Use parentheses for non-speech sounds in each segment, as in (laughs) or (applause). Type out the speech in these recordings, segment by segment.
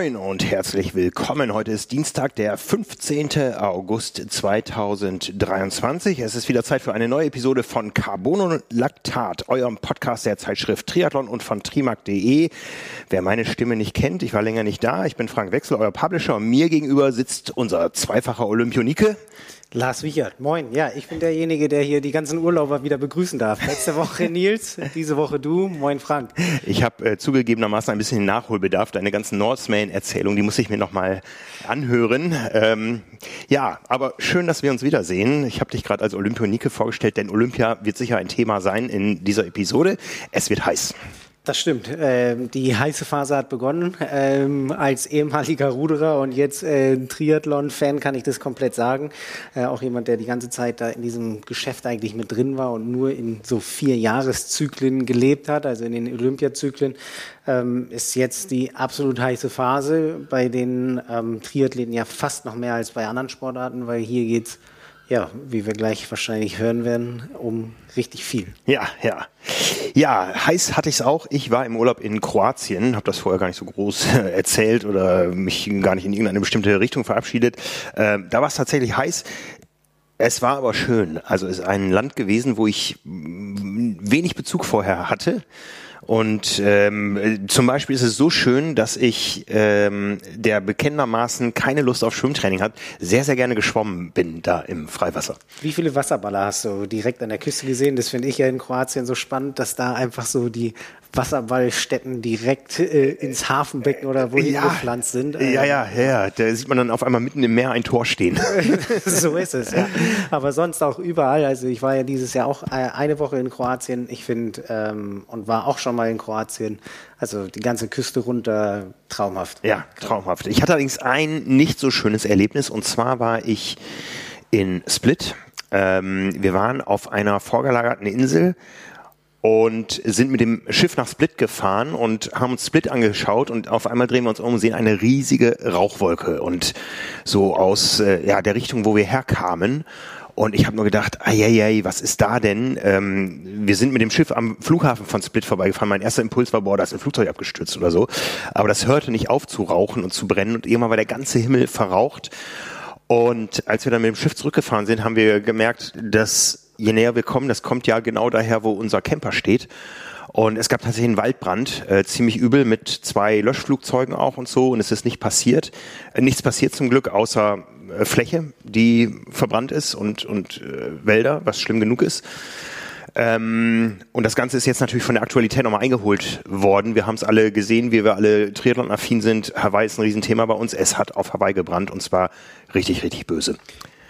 moin und herzlich willkommen. Heute ist Dienstag, der 15. August 2023. Es ist wieder Zeit für eine neue Episode von Carbonolactat, eurem Podcast der Zeitschrift Triathlon und von trimark.de. Wer meine Stimme nicht kennt, ich war länger nicht da. Ich bin Frank Wechsel, euer Publisher. Mir gegenüber sitzt unser zweifacher Olympionike. Lars Wichert, moin. Ja, ich bin derjenige, der hier die ganzen Urlauber wieder begrüßen darf. Letzte Woche (laughs) Nils, diese Woche du. Moin Frank. Ich habe äh, zugegebenermaßen ein bisschen Nachholbedarf. Deine ganzen Norseman-Erzählungen, die muss ich mir nochmal anhören. Ähm, ja, aber schön, dass wir uns wiedersehen. Ich habe dich gerade als Olympionike vorgestellt, denn Olympia wird sicher ein Thema sein in dieser Episode. Es wird heiß. Das stimmt. Ähm, die heiße Phase hat begonnen. Ähm, als ehemaliger Ruderer und jetzt äh, Triathlon-Fan kann ich das komplett sagen. Äh, auch jemand, der die ganze Zeit da in diesem Geschäft eigentlich mit drin war und nur in so vier Jahreszyklen gelebt hat, also in den Olympiazyklen, ähm, ist jetzt die absolut heiße Phase bei den ähm, Triathleten ja fast noch mehr als bei anderen Sportarten, weil hier geht's ja, wie wir gleich wahrscheinlich hören werden, um richtig viel. Ja, ja. Ja, heiß hatte ich es auch. Ich war im Urlaub in Kroatien, habe das vorher gar nicht so groß (laughs) erzählt oder mich gar nicht in irgendeine bestimmte Richtung verabschiedet. Äh, da war es tatsächlich heiß. Es war aber schön. Also es ist ein Land gewesen, wo ich wenig Bezug vorher hatte. Und ähm, zum Beispiel ist es so schön, dass ich, ähm, der bekennendermaßen keine Lust auf Schwimmtraining hat, sehr, sehr gerne geschwommen bin da im Freiwasser. Wie viele Wasserballer hast du direkt an der Küste gesehen? Das finde ich ja in Kroatien so spannend, dass da einfach so die Wasserballstätten direkt äh, ins Hafenbecken oder wohin ja, gepflanzt sind. Ja, ja, ja. Da sieht man dann auf einmal mitten im Meer ein Tor stehen. (laughs) so ist es, ja. Aber sonst auch überall. Also ich war ja dieses Jahr auch äh, eine Woche in Kroatien. Ich finde, ähm, und war auch schon mal in Kroatien. Also die ganze Küste runter, traumhaft. Ja, traumhaft. Ich hatte allerdings ein nicht so schönes Erlebnis. Und zwar war ich in Split. Ähm, wir waren auf einer vorgelagerten Insel und sind mit dem Schiff nach Split gefahren und haben uns Split angeschaut und auf einmal drehen wir uns um und sehen eine riesige Rauchwolke und so aus äh, ja der Richtung, wo wir herkamen. Und ich habe nur gedacht, ei, was ist da denn? Ähm, wir sind mit dem Schiff am Flughafen von Split vorbeigefahren. Mein erster Impuls war, boah, da ist ein Flugzeug abgestürzt oder so. Aber das hörte nicht auf zu rauchen und zu brennen und irgendwann war der ganze Himmel verraucht. Und als wir dann mit dem Schiff zurückgefahren sind, haben wir gemerkt, dass je näher wir kommen, das kommt ja genau daher, wo unser Camper steht. Und es gab tatsächlich einen Waldbrand, äh, ziemlich übel, mit zwei Löschflugzeugen auch und so. Und es ist nicht passiert. Äh, nichts passiert zum Glück, außer äh, Fläche, die verbrannt ist und, und äh, Wälder, was schlimm genug ist. Ähm, und das Ganze ist jetzt natürlich von der Aktualität nochmal eingeholt worden. Wir haben es alle gesehen, wie wir alle Triathlon-affin sind. Hawaii ist ein Riesenthema bei uns. Es hat auf Hawaii gebrannt und zwar richtig, richtig böse.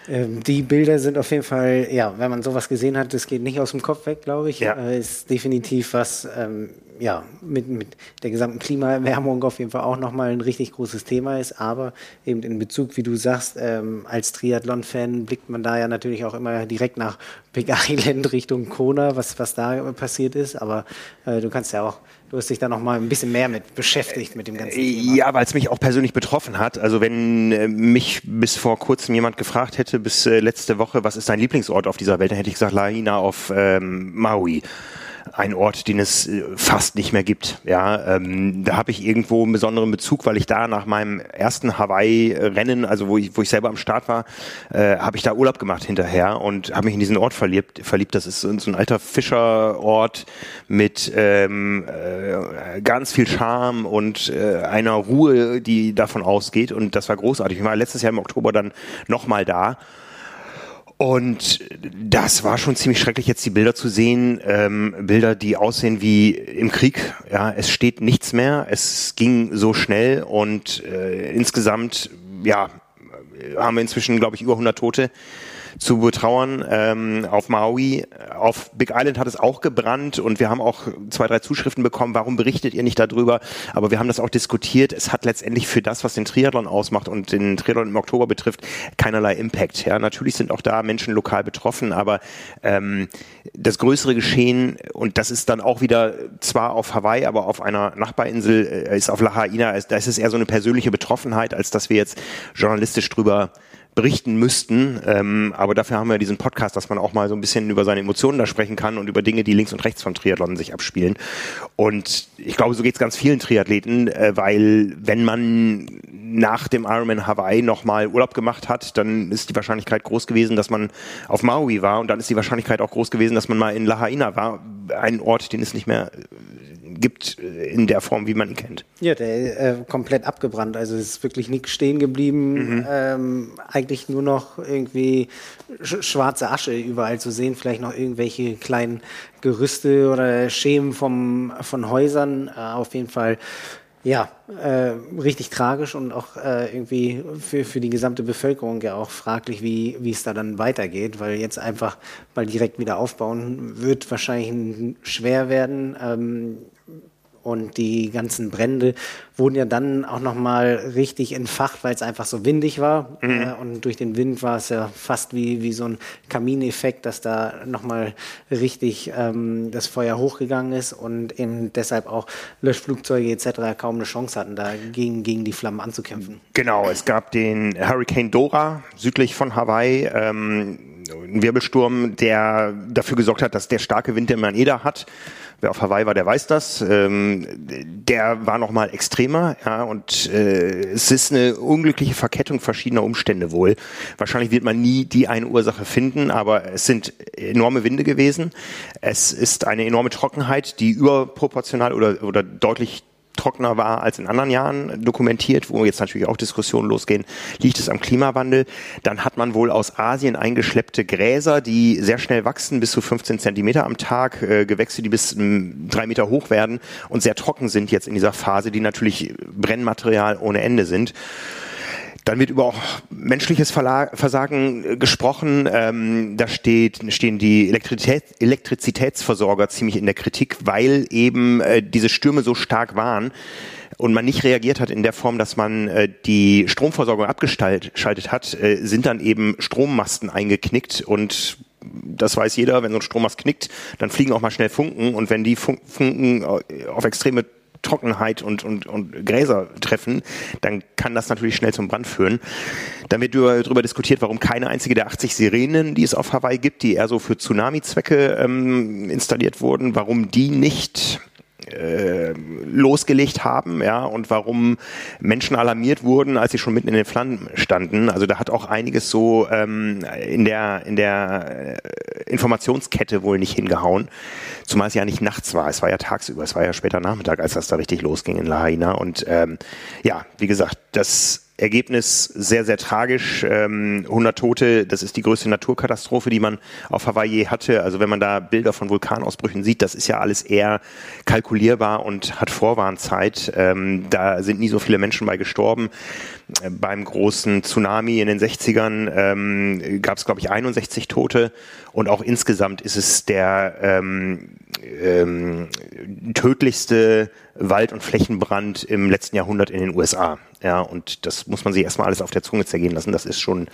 Ähm, die Bilder sind auf jeden Fall, ja, wenn man sowas gesehen hat, das geht nicht aus dem Kopf weg, glaube ich. Ja. Äh, ist definitiv was, ähm, ja, mit, mit der gesamten Klimaerwärmung auf jeden Fall auch nochmal ein richtig großes Thema ist. Aber eben in Bezug, wie du sagst, ähm, als Triathlon-Fan blickt man da ja natürlich auch immer direkt nach Big Island Richtung Kona, was, was da passiert ist. Aber äh, du kannst ja auch Du hast dich da noch mal ein bisschen mehr mit beschäftigt mit dem ganzen Thema. Ja, weil es mich auch persönlich betroffen hat. Also wenn äh, mich bis vor kurzem jemand gefragt hätte, bis äh, letzte Woche, was ist dein Lieblingsort auf dieser Welt, dann hätte ich gesagt, Lahaina auf ähm, Maui ein Ort, den es äh, fast nicht mehr gibt. Ja, ähm, da habe ich irgendwo einen besonderen Bezug, weil ich da nach meinem ersten Hawaii-Rennen, also wo ich, wo ich selber am Start war, äh, habe ich da Urlaub gemacht hinterher und habe mich in diesen Ort verliebt. Verliebt, das ist so ein alter Fischerort mit ähm, äh, ganz viel Charme und äh, einer Ruhe, die davon ausgeht. Und das war großartig. Ich war letztes Jahr im Oktober dann nochmal da. Und das war schon ziemlich schrecklich, jetzt die Bilder zu sehen. Ähm, Bilder, die aussehen wie im Krieg. Ja, es steht nichts mehr. Es ging so schnell und äh, insgesamt, ja, haben wir inzwischen, glaube ich, über 100 Tote zu betrauern. Ähm, auf Maui, auf Big Island hat es auch gebrannt und wir haben auch zwei, drei Zuschriften bekommen, warum berichtet ihr nicht darüber? Aber wir haben das auch diskutiert. Es hat letztendlich für das, was den Triathlon ausmacht und den Triathlon im Oktober betrifft, keinerlei Impact. Ja, natürlich sind auch da Menschen lokal betroffen, aber ähm, das größere Geschehen, und das ist dann auch wieder zwar auf Hawaii, aber auf einer Nachbarinsel, äh, ist auf Lahaina, da ist es eher so eine persönliche Betroffenheit, als dass wir jetzt journalistisch drüber berichten müssten. Ähm, aber dafür haben wir diesen Podcast, dass man auch mal so ein bisschen über seine Emotionen da sprechen kann und über Dinge, die links und rechts vom Triathlon sich abspielen. Und ich glaube, so geht es ganz vielen Triathleten, äh, weil wenn man nach dem Ironman Hawaii nochmal Urlaub gemacht hat, dann ist die Wahrscheinlichkeit groß gewesen, dass man auf Maui war und dann ist die Wahrscheinlichkeit auch groß gewesen, dass man mal in Lahaina war, ein Ort, den es nicht mehr gibt äh, in der Form, wie man ihn kennt. Ja, der äh, komplett abgebrannt. Also es ist wirklich nichts stehen geblieben. Mhm. Ähm, eigentlich nur noch irgendwie sch schwarze Asche überall zu sehen. Vielleicht noch irgendwelche kleinen Gerüste oder Schemen vom, von Häusern. Äh, auf jeden Fall ja, äh, richtig tragisch und auch äh, irgendwie für, für die gesamte Bevölkerung ja auch fraglich, wie, wie es da dann weitergeht, weil jetzt einfach mal direkt wieder aufbauen wird wahrscheinlich schwer werden. Ähm, und die ganzen Brände wurden ja dann auch nochmal richtig entfacht, weil es einfach so windig war. Mhm. Äh, und durch den Wind war es ja fast wie, wie so ein Kamineffekt, dass da nochmal richtig ähm, das Feuer hochgegangen ist und eben deshalb auch Löschflugzeuge etc. kaum eine Chance hatten, da gegen, gegen die Flammen anzukämpfen. Genau, es gab den Hurricane Dora südlich von Hawaii. Ähm, ein Wirbelsturm, der dafür gesorgt hat, dass der starke Wind, den da hat, Wer auf Hawaii war, der weiß das. Ähm, der war noch mal extremer, ja, und äh, es ist eine unglückliche Verkettung verschiedener Umstände wohl. Wahrscheinlich wird man nie die eine Ursache finden, aber es sind enorme Winde gewesen. Es ist eine enorme Trockenheit, die überproportional oder, oder deutlich trockener war als in anderen Jahren dokumentiert, wo jetzt natürlich auch Diskussionen losgehen, liegt es am Klimawandel. Dann hat man wohl aus Asien eingeschleppte Gräser, die sehr schnell wachsen, bis zu 15 Zentimeter am Tag, äh, Gewächse, die bis ähm, drei Meter hoch werden und sehr trocken sind jetzt in dieser Phase, die natürlich Brennmaterial ohne Ende sind. Dann wird über auch menschliches Versagen äh, gesprochen. Ähm, da steht, stehen die Elektrizität, Elektrizitätsversorger ziemlich in der Kritik, weil eben äh, diese Stürme so stark waren und man nicht reagiert hat in der Form, dass man äh, die Stromversorgung abgeschaltet hat, äh, sind dann eben Strommasten eingeknickt und das weiß jeder, wenn so ein Strommast knickt, dann fliegen auch mal schnell Funken und wenn die Funken äh, auf extreme Trockenheit und, und, und Gräser treffen, dann kann das natürlich schnell zum Brand führen. Dann wird darüber diskutiert, warum keine einzige der 80 Sirenen, die es auf Hawaii gibt, die eher so für Tsunami-Zwecke ähm, installiert wurden, warum die nicht äh, losgelegt haben, ja, und warum Menschen alarmiert wurden, als sie schon mitten in den Flammen standen. Also da hat auch einiges so ähm, in der in der äh, Informationskette wohl nicht hingehauen, zumal es ja nicht nachts war. Es war ja tagsüber, es war ja später Nachmittag, als das da richtig losging in Lahaina. Und ähm, ja, wie gesagt, das Ergebnis sehr, sehr tragisch. Ähm, 100 Tote, das ist die größte Naturkatastrophe, die man auf Hawaii hatte. Also wenn man da Bilder von Vulkanausbrüchen sieht, das ist ja alles eher kalkulierbar und hat Vorwarnzeit. Ähm, da sind nie so viele Menschen bei gestorben. Äh, beim großen Tsunami in den 60ern ähm, gab es, glaube ich, 61 Tote. Und auch insgesamt ist es der ähm, ähm, tödlichste Wald- und Flächenbrand im letzten Jahrhundert in den USA. Ja, und das muss man sich erstmal alles auf der Zunge zergehen lassen. Das ist schon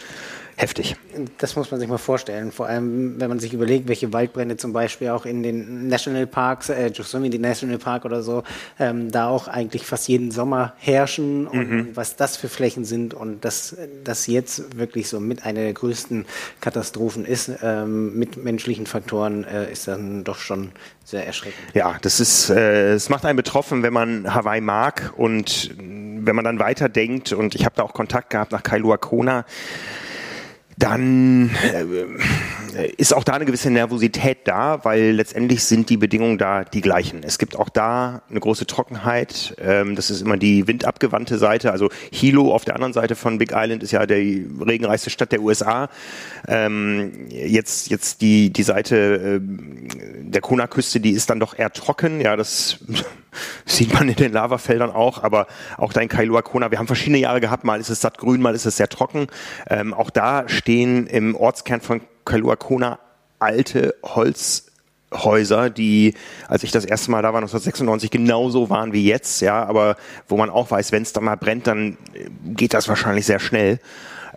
heftig. Das muss man sich mal vorstellen. Vor allem, wenn man sich überlegt, welche Waldbrände zum Beispiel auch in den Nationalparks, äh, Yosemite National Park oder so, ähm, da auch eigentlich fast jeden Sommer herrschen und mhm. was das für Flächen sind und dass das jetzt wirklich so mit einer der größten Katastrophen ist, ähm, mit menschlichen Faktoren, äh, ist dann doch schon sehr erschreckend. Ja, das ist, äh, es macht einen betroffen, wenn man Hawaii mag und wenn man dann weiterdenkt und ich habe da auch Kontakt gehabt nach Kailua Kona, dann äh, ist auch da eine gewisse Nervosität da, weil letztendlich sind die Bedingungen da die gleichen. Es gibt auch da eine große Trockenheit. Ähm, das ist immer die windabgewandte Seite. Also Hilo auf der anderen Seite von Big Island ist ja die regenreichste Stadt der USA. Ähm, jetzt jetzt die die Seite äh, der Kona-Küste, die ist dann doch eher trocken. Ja, das sieht man in den Lavafeldern auch, aber auch da in Kailua Kona, wir haben verschiedene Jahre gehabt, mal ist es sattgrün, mal ist es sehr trocken. Ähm, auch da stehen im Ortskern von Kailua Kona alte Holzhäuser, die, als ich das erste Mal da war, 1996, genauso waren wie jetzt, ja, aber wo man auch weiß, wenn es da mal brennt, dann geht das wahrscheinlich sehr schnell.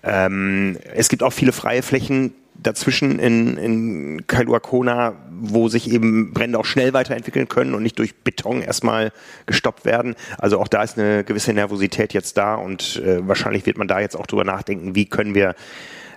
Ähm, es gibt auch viele freie Flächen, dazwischen in, in Kailua Kona, wo sich eben Brände auch schnell weiterentwickeln können und nicht durch Beton erstmal gestoppt werden. Also auch da ist eine gewisse Nervosität jetzt da und äh, wahrscheinlich wird man da jetzt auch drüber nachdenken, wie können wir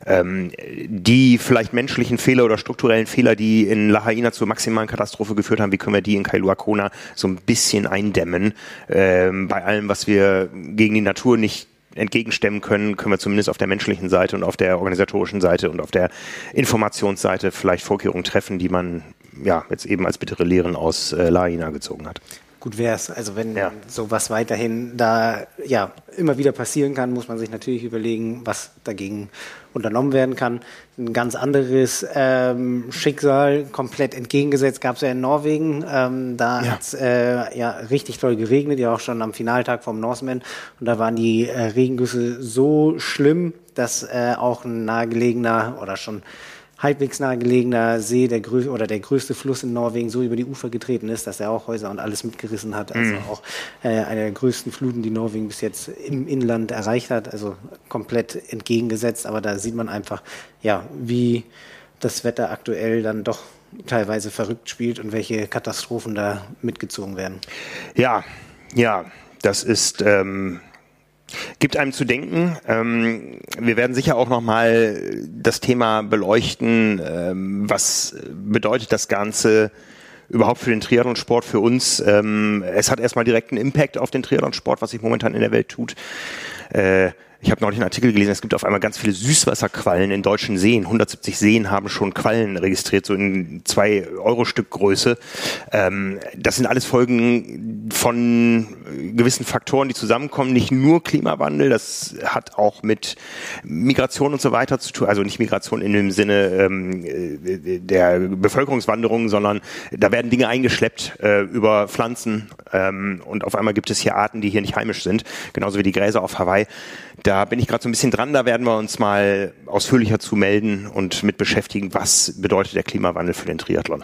ähm, die vielleicht menschlichen Fehler oder strukturellen Fehler, die in Lahaina zur maximalen Katastrophe geführt haben, wie können wir die in Kailua Kona so ein bisschen eindämmen? Ähm, bei allem, was wir gegen die Natur nicht entgegenstemmen können, können wir zumindest auf der menschlichen Seite und auf der organisatorischen Seite und auf der Informationsseite vielleicht Vorkehrungen treffen, die man ja jetzt eben als bittere Lehren aus äh, Lahaina gezogen hat gut wäre es. Also wenn ja. sowas weiterhin da ja immer wieder passieren kann, muss man sich natürlich überlegen, was dagegen unternommen werden kann. Ein ganz anderes ähm, Schicksal, komplett entgegengesetzt, gab es ja in Norwegen. Ähm, da ja. hat es äh, ja richtig toll geregnet, ja auch schon am Finaltag vom Norseman. Und da waren die äh, Regengüsse so schlimm, dass äh, auch ein nahegelegener oder schon halbwegs nahegelegener See der größte oder der größte Fluss in Norwegen so über die Ufer getreten ist, dass er auch Häuser und alles mitgerissen hat. Also mhm. auch äh, eine der größten Fluten, die Norwegen bis jetzt im Inland erreicht hat. Also komplett entgegengesetzt. Aber da sieht man einfach, ja, wie das Wetter aktuell dann doch teilweise verrückt spielt und welche Katastrophen da mitgezogen werden. Ja, ja, das ist ähm, Gibt einem zu denken. Ähm, wir werden sicher auch nochmal das Thema beleuchten. Ähm, was bedeutet das Ganze überhaupt für den Triathlonsport für uns? Ähm, es hat erstmal direkten Impact auf den Triathlonsport, was sich momentan in der Welt tut. Äh, ich habe neulich einen Artikel gelesen, es gibt auf einmal ganz viele Süßwasserquallen in deutschen Seen. 170 Seen haben schon Quallen registriert, so in zwei Euro Stück Größe. Ähm, das sind alles Folgen von gewissen Faktoren, die zusammenkommen. Nicht nur Klimawandel, das hat auch mit Migration und so weiter zu tun. Also nicht Migration in dem Sinne ähm, der Bevölkerungswanderung, sondern da werden Dinge eingeschleppt äh, über Pflanzen ähm, und auf einmal gibt es hier Arten, die hier nicht heimisch sind, genauso wie die Gräser auf Hawaii. Da bin ich gerade so ein bisschen dran, da werden wir uns mal ausführlicher zu melden und mit beschäftigen, was bedeutet der Klimawandel für den Triathlon.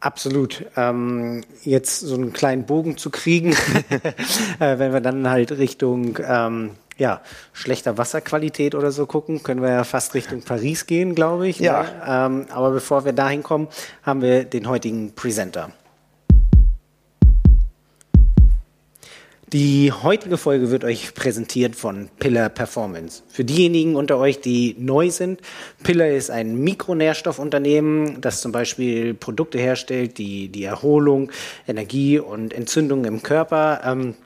Absolut. Ähm, jetzt so einen kleinen Bogen zu kriegen, (laughs) äh, wenn wir dann halt Richtung ähm, ja, schlechter Wasserqualität oder so gucken, können wir ja fast Richtung Paris gehen, glaube ich. Ja. Ne? Ähm, aber bevor wir dahin kommen, haben wir den heutigen Presenter. Die heutige Folge wird euch präsentiert von Pillar Performance. Für diejenigen unter euch, die neu sind, Pillar ist ein Mikronährstoffunternehmen, das zum Beispiel Produkte herstellt, die die Erholung, Energie und Entzündungen im Körper ähm,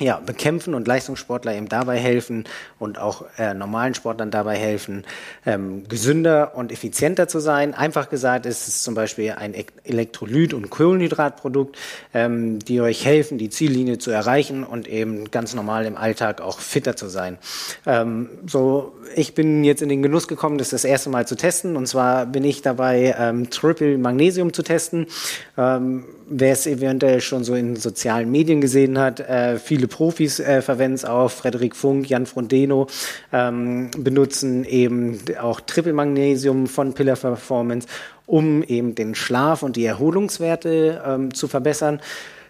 ja, bekämpfen und Leistungssportler eben dabei helfen und auch äh, normalen Sportlern dabei helfen, ähm, gesünder und effizienter zu sein. Einfach gesagt ist es zum Beispiel ein Elektrolyt- und Kohlenhydratprodukt, ähm, die euch helfen, die Ziellinie zu erreichen und eben ganz normal im Alltag auch fitter zu sein. Ähm, so, ich bin jetzt in den Genuss gekommen, das das erste Mal zu testen und zwar bin ich dabei, ähm, Triple Magnesium zu testen. Ähm, wer es eventuell schon so in sozialen Medien gesehen hat, äh, viele Profis äh, verwenden es auch. Frederik Funk, Jan Frondeno ähm, benutzen eben auch Triple Magnesium von Pillar Performance, um eben den Schlaf und die Erholungswerte ähm, zu verbessern.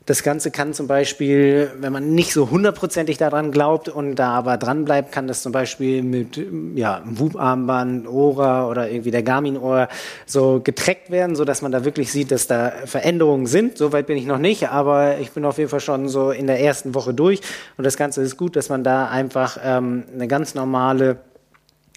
Das Ganze kann zum Beispiel, wenn man nicht so hundertprozentig daran glaubt und da aber dran bleibt, kann das zum Beispiel mit ja, Wub-Armband, Ora oder irgendwie der Garmin-Ohr so getrackt werden, so dass man da wirklich sieht, dass da Veränderungen sind. Soweit bin ich noch nicht, aber ich bin auf jeden Fall schon so in der ersten Woche durch und das Ganze ist gut, dass man da einfach ähm, eine ganz normale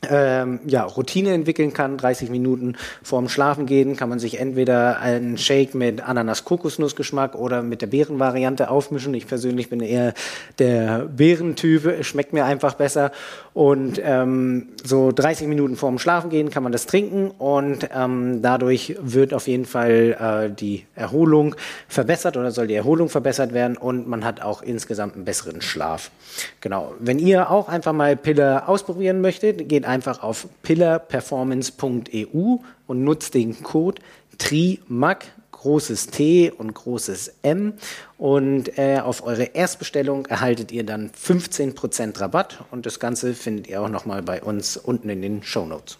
ähm, ja, Routine entwickeln kann. 30 Minuten vorm Schlafen gehen kann man sich entweder einen Shake mit Ananas-Kokosnussgeschmack oder mit der Beerenvariante aufmischen. Ich persönlich bin eher der Beerentyp, schmeckt mir einfach besser. Und ähm, so 30 Minuten vorm Schlafen gehen kann man das trinken und ähm, dadurch wird auf jeden Fall äh, die Erholung verbessert oder soll die Erholung verbessert werden und man hat auch insgesamt einen besseren Schlaf. Genau. Wenn ihr auch einfach mal Pille ausprobieren möchtet, geht einfach auf pillarperformance.eu und nutzt den Code TRIMAC, großes T und großes M. Und äh, auf eure Erstbestellung erhaltet ihr dann 15% Rabatt. Und das Ganze findet ihr auch nochmal bei uns unten in den Show Notes.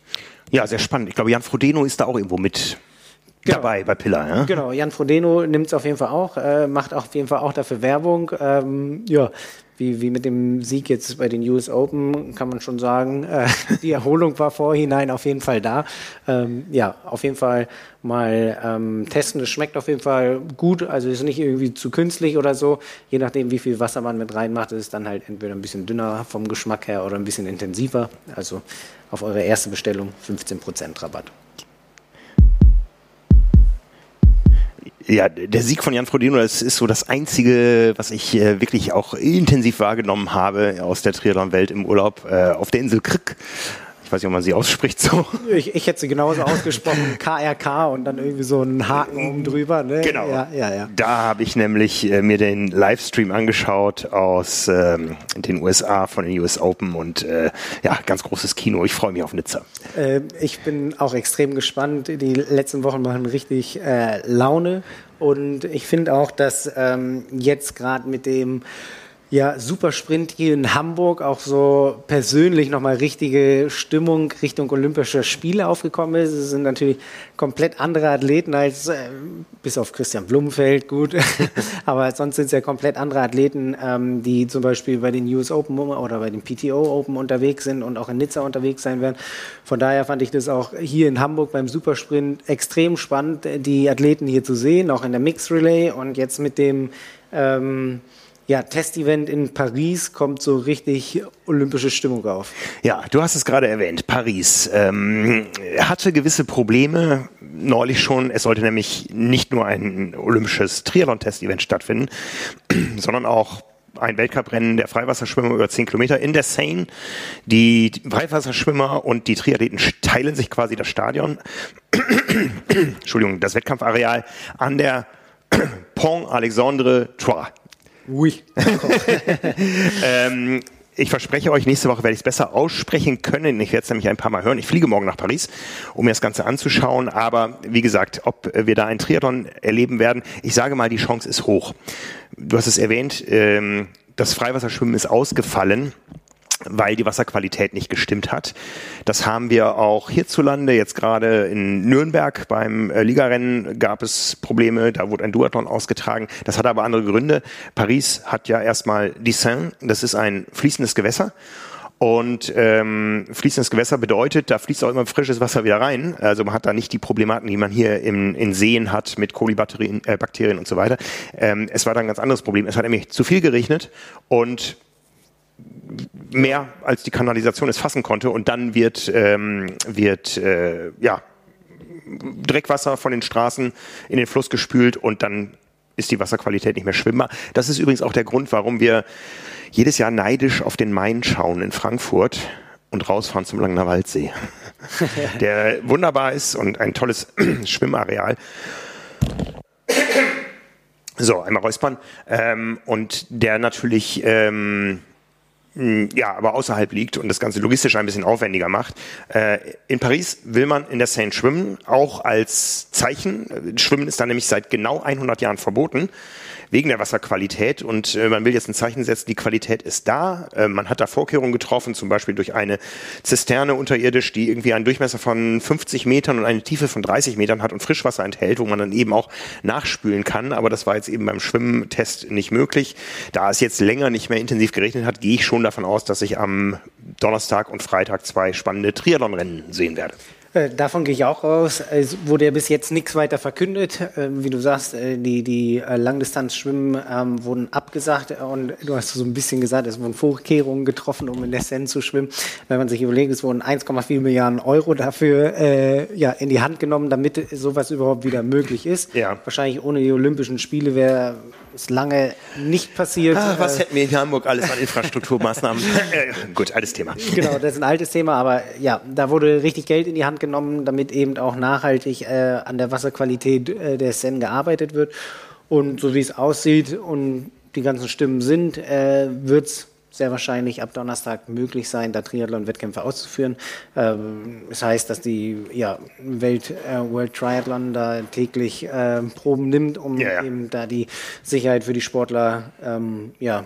Ja, sehr spannend. Ich glaube, Jan Frodeno ist da auch irgendwo mit genau. dabei bei Pillar. Ja? Genau, Jan Frodeno nimmt es auf jeden Fall auch, äh, macht auf jeden Fall auch dafür Werbung. Ähm, ja, wie, wie mit dem Sieg jetzt bei den US Open, kann man schon sagen, äh, (laughs) die Erholung war vorhinein auf jeden Fall da. Ähm, ja, auf jeden Fall mal ähm, testen. Es schmeckt auf jeden Fall gut, also ist nicht irgendwie zu künstlich oder so. Je nachdem, wie viel Wasser man mit reinmacht, ist es dann halt entweder ein bisschen dünner vom Geschmack her oder ein bisschen intensiver. Also auf eure erste Bestellung 15% Rabatt. Ja, der Sieg von Jan Frodeno, das ist so das Einzige, was ich äh, wirklich auch intensiv wahrgenommen habe aus der Triathlon-Welt im Urlaub äh, auf der Insel Krk. Ich weiß nicht, ob man sie ausspricht so. Ich, ich hätte sie genauso ausgesprochen, (laughs) KRK und dann irgendwie so einen Haken oben drüber. Ne? Genau. Ja, ja, ja. Da habe ich nämlich äh, mir den Livestream angeschaut aus ähm, den USA von den US Open und äh, ja, ganz großes Kino. Ich freue mich auf Nizza. Äh, ich bin auch extrem gespannt. Die letzten Wochen machen richtig äh, Laune und ich finde auch, dass ähm, jetzt gerade mit dem ja, super Sprint hier in Hamburg, auch so persönlich nochmal richtige Stimmung Richtung Olympischer Spiele aufgekommen ist. Es sind natürlich komplett andere Athleten als, äh, bis auf Christian Blumenfeld, gut, (laughs) aber sonst sind es ja komplett andere Athleten, ähm, die zum Beispiel bei den US Open oder bei den PTO Open unterwegs sind und auch in Nizza unterwegs sein werden. Von daher fand ich das auch hier in Hamburg beim Supersprint extrem spannend, die Athleten hier zu sehen, auch in der Mix Relay und jetzt mit dem, ähm, ja, Testevent in Paris kommt so richtig olympische Stimmung auf. Ja, du hast es gerade erwähnt, Paris ähm, hatte gewisse Probleme neulich schon. Es sollte nämlich nicht nur ein olympisches Triathlon-Testevent stattfinden, (clears throat) sondern auch ein Weltcuprennen der Freiwasserschwimmer über 10 Kilometer in der Seine. Die Freiwasserschwimmer und die Triathleten teilen sich quasi das Stadion, (clears throat) Entschuldigung, das Wettkampfareal an der (clears throat) Pont Alexandre Trois. Oui. (laughs) ähm, ich verspreche euch, nächste Woche werde ich es besser aussprechen können. Ich werde es nämlich ein paar Mal hören. Ich fliege morgen nach Paris, um mir das Ganze anzuschauen. Aber wie gesagt, ob wir da ein Triathlon erleben werden, ich sage mal, die Chance ist hoch. Du hast es erwähnt, ähm, das Freiwasserschwimmen ist ausgefallen weil die Wasserqualität nicht gestimmt hat. Das haben wir auch hierzulande. Jetzt gerade in Nürnberg beim äh, Ligarennen gab es Probleme. Da wurde ein Duathlon ausgetragen. Das hat aber andere Gründe. Paris hat ja erstmal die Seine. Das ist ein fließendes Gewässer. Und ähm, fließendes Gewässer bedeutet, da fließt auch immer frisches Wasser wieder rein. Also man hat da nicht die Problematen, die man hier im, in Seen hat mit Kolibakterien äh, Bakterien und so weiter. Ähm, es war dann ein ganz anderes Problem. Es hat nämlich zu viel geregnet und mehr als die Kanalisation es fassen konnte und dann wird, ähm, wird äh, ja, Dreckwasser von den Straßen in den Fluss gespült und dann ist die Wasserqualität nicht mehr schwimmbar. Das ist übrigens auch der Grund, warum wir jedes Jahr neidisch auf den Main schauen in Frankfurt und rausfahren zum Langener Waldsee, (laughs) der wunderbar ist und ein tolles (clears throat) Schwimmareal. So, einmal räuspern. Ähm, und der natürlich ähm, ja, aber außerhalb liegt und das Ganze logistisch ein bisschen aufwendiger macht. Äh, in Paris will man in der Seine schwimmen, auch als Zeichen. Schwimmen ist da nämlich seit genau 100 Jahren verboten wegen der Wasserqualität. Und äh, man will jetzt ein Zeichen setzen, die Qualität ist da. Äh, man hat da Vorkehrungen getroffen, zum Beispiel durch eine Zisterne unterirdisch, die irgendwie einen Durchmesser von 50 Metern und eine Tiefe von 30 Metern hat und Frischwasser enthält, wo man dann eben auch nachspülen kann. Aber das war jetzt eben beim Schwimmtest nicht möglich. Da es jetzt länger nicht mehr intensiv geregnet hat, gehe ich schon davon aus, dass ich am Donnerstag und Freitag zwei spannende Triathlon-Rennen sehen werde. Äh, davon gehe ich auch aus. Es wurde ja bis jetzt nichts weiter verkündet. Äh, wie du sagst, äh, die, die Langdistanzschwimmen ähm, wurden abgesagt und du hast so ein bisschen gesagt, es wurden Vorkehrungen getroffen, um in der Seine zu schwimmen. Wenn man sich überlegt, es wurden 1,4 Milliarden Euro dafür äh, ja, in die Hand genommen, damit sowas überhaupt wieder möglich ist. Ja. Wahrscheinlich ohne die Olympischen Spiele wäre es lange nicht passiert. Ach, was hätten wir in Hamburg alles an Infrastrukturmaßnahmen? (laughs) Gut, altes Thema. Genau, das ist ein altes Thema, aber ja, da wurde richtig Geld in die Hand genommen, damit eben auch nachhaltig äh, an der Wasserqualität äh, der Seine gearbeitet wird. Und so wie es aussieht und die ganzen Stimmen sind, äh, wird es sehr wahrscheinlich ab Donnerstag möglich sein, da Triathlon-Wettkämpfe auszuführen. Ähm, das heißt, dass die ja, Welt, äh, World Triathlon da täglich äh, Proben nimmt, um ja, ja. eben da die Sicherheit für die Sportler ähm, ja,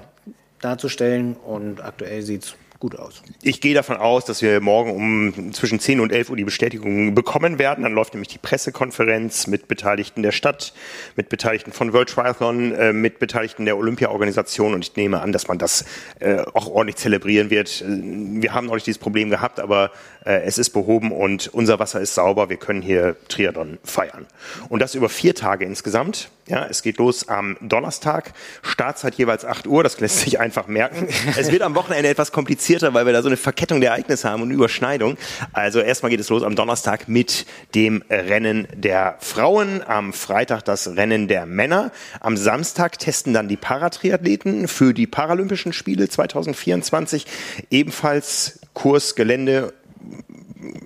darzustellen. Und aktuell sieht es gut aus. Ich gehe davon aus, dass wir morgen um zwischen 10 und 11 Uhr die Bestätigung bekommen werden. Dann läuft nämlich die Pressekonferenz mit Beteiligten der Stadt, mit Beteiligten von World Triathlon, äh, mit Beteiligten der Olympia-Organisation und ich nehme an, dass man das äh, auch ordentlich zelebrieren wird. Wir haben neulich dieses Problem gehabt, aber äh, es ist behoben und unser Wasser ist sauber. Wir können hier Triathlon feiern. Und das über vier Tage insgesamt. Ja, es geht los am Donnerstag. Startzeit jeweils 8 Uhr. Das lässt sich einfach merken. es wird am Wochenende etwas komplizierter, weil wir da so eine Verkettung der Ereignisse haben und Überschneidung. Also erstmal geht es los am Donnerstag mit dem Rennen der Frauen. Am Freitag das Rennen der Männer. Am Samstag testen dann die Paratriathleten für die Paralympischen Spiele 2024. Ebenfalls Kurs, Gelände,